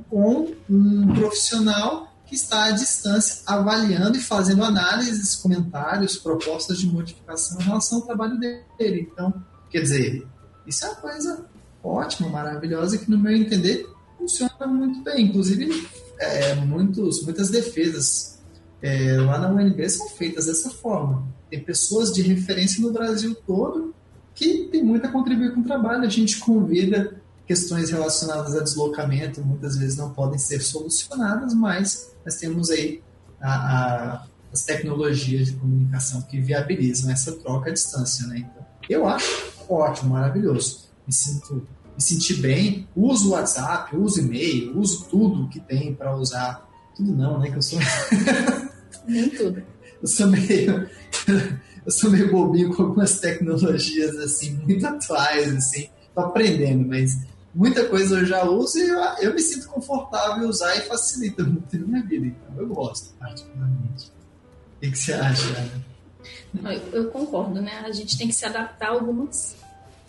com um profissional que está à distância avaliando e fazendo análises, comentários, propostas de modificação em relação ao trabalho dele. Então, quer dizer, isso é uma coisa ótima, maravilhosa, que no meu entender funciona muito bem. Inclusive, é, muitos, muitas defesas é, lá na UNB são feitas dessa forma. Tem pessoas de referência no Brasil todo que tem muito a contribuir com o trabalho. A gente convida questões relacionadas a deslocamento, muitas vezes não podem ser solucionadas, mas nós temos aí a, a, as tecnologias de comunicação que viabilizam essa troca à distância. Né? Então, eu acho ótimo, maravilhoso. Me sinto me senti bem, uso o WhatsApp, uso e-mail, uso tudo que tem para usar. Tudo não, né? Que eu sou. [LAUGHS] Nem tudo. eu sou meio. [LAUGHS] eu sou meio bobinho com algumas tecnologias assim, muito atuais, assim. Tô aprendendo, mas muita coisa eu já uso e eu, eu me sinto confortável em usar e facilita muito na minha vida. Então eu gosto, particularmente. O que, que você acha, Ana? Eu, eu concordo, né? A gente tem que se adaptar a algumas,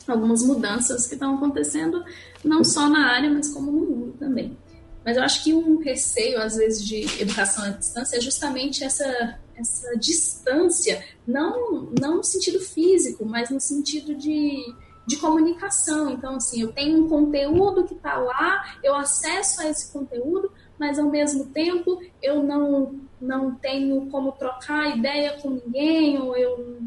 algumas mudanças que estão acontecendo, não só na área, mas como no mundo também. Mas eu acho que um receio, às vezes, de educação à distância é justamente essa, essa distância, não, não no sentido físico, mas no sentido de de comunicação. Então, assim, eu tenho um conteúdo que está lá, eu acesso a esse conteúdo, mas ao mesmo tempo eu não, não tenho como trocar ideia com ninguém, ou eu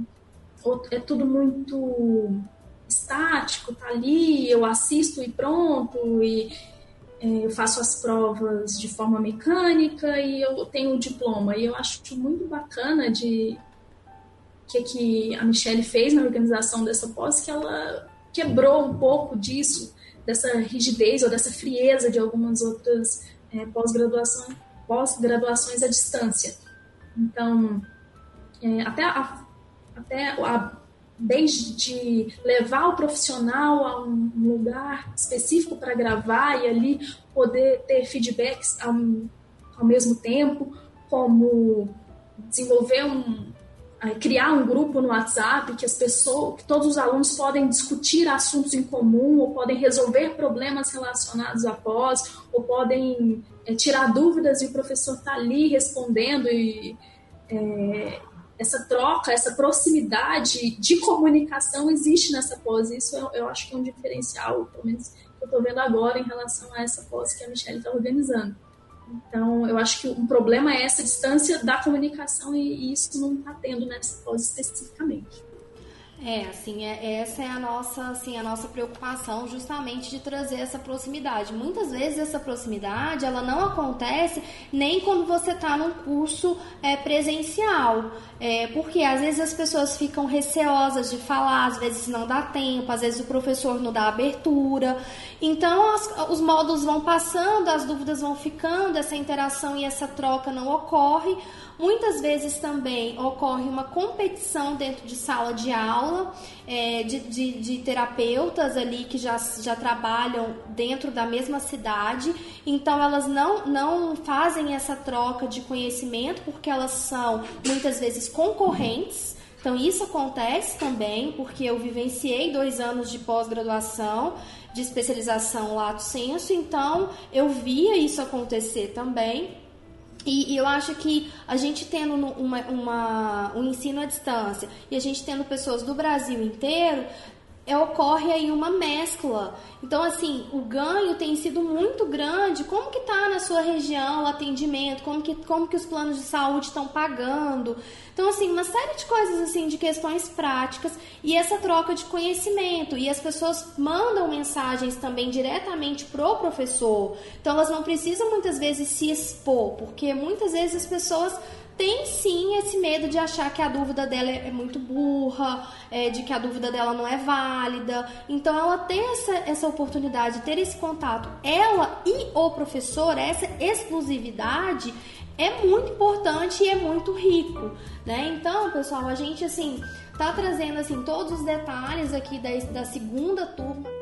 ou é tudo muito estático, tá ali, eu assisto e pronto, e eu faço as provas de forma mecânica e eu tenho o diploma. E eu acho muito bacana de que, que a Michelle fez na organização dessa pós, que ela quebrou um pouco disso, dessa rigidez ou dessa frieza de algumas outras é, pós-graduações pós-graduações à distância. Então, é, até, a, até a, desde levar o profissional a um lugar específico para gravar e ali poder ter feedbacks ao, ao mesmo tempo, como desenvolver um, criar um grupo no WhatsApp que as pessoas, que todos os alunos podem discutir assuntos em comum ou podem resolver problemas relacionados à pós ou podem é, tirar dúvidas e o professor está ali respondendo e é, essa troca, essa proximidade de comunicação existe nessa pós. Isso eu, eu acho que é um diferencial, pelo menos que eu estou vendo agora em relação a essa pós que a Michelle está organizando. Então, eu acho que um problema é essa distância da comunicação e, isso não está tendo nessa pós especificamente. É, assim, é, essa é a nossa, assim, a nossa preocupação justamente de trazer essa proximidade. Muitas vezes essa proximidade, ela não acontece nem quando você está num curso é, presencial, é, porque às vezes as pessoas ficam receosas de falar, às vezes não dá tempo, às vezes o professor não dá abertura. Então as, os módulos vão passando, as dúvidas vão ficando, essa interação e essa troca não ocorre. Muitas vezes também ocorre uma competição dentro de sala de aula, é, de, de, de, terapeutas ali que já, já trabalham dentro da mesma cidade, então elas não, não fazem essa troca de conhecimento porque elas são muitas vezes concorrentes. Então, isso acontece também, porque eu vivenciei dois anos de pós-graduação, de especialização lato senso, então eu via isso acontecer também. E, e, eu acho que a gente tendo uma, uma, um ensino à distância e a gente tendo pessoas do Brasil inteiro, é, ocorre aí uma mescla. Então, assim, o ganho tem sido muito grande. Como que está na sua região o atendimento? Como que, como que os planos de saúde estão pagando? Então, assim, uma série de coisas, assim, de questões práticas e essa troca de conhecimento. E as pessoas mandam mensagens também diretamente pro professor. Então, elas não precisam, muitas vezes, se expor, porque muitas vezes as pessoas tem sim esse medo de achar que a dúvida dela é muito burra, é, de que a dúvida dela não é válida. Então, ela ter essa, essa oportunidade, ter esse contato, ela e o professor, essa exclusividade é muito importante e é muito rico, né? Então, pessoal, a gente assim tá trazendo assim todos os detalhes aqui da, da segunda turma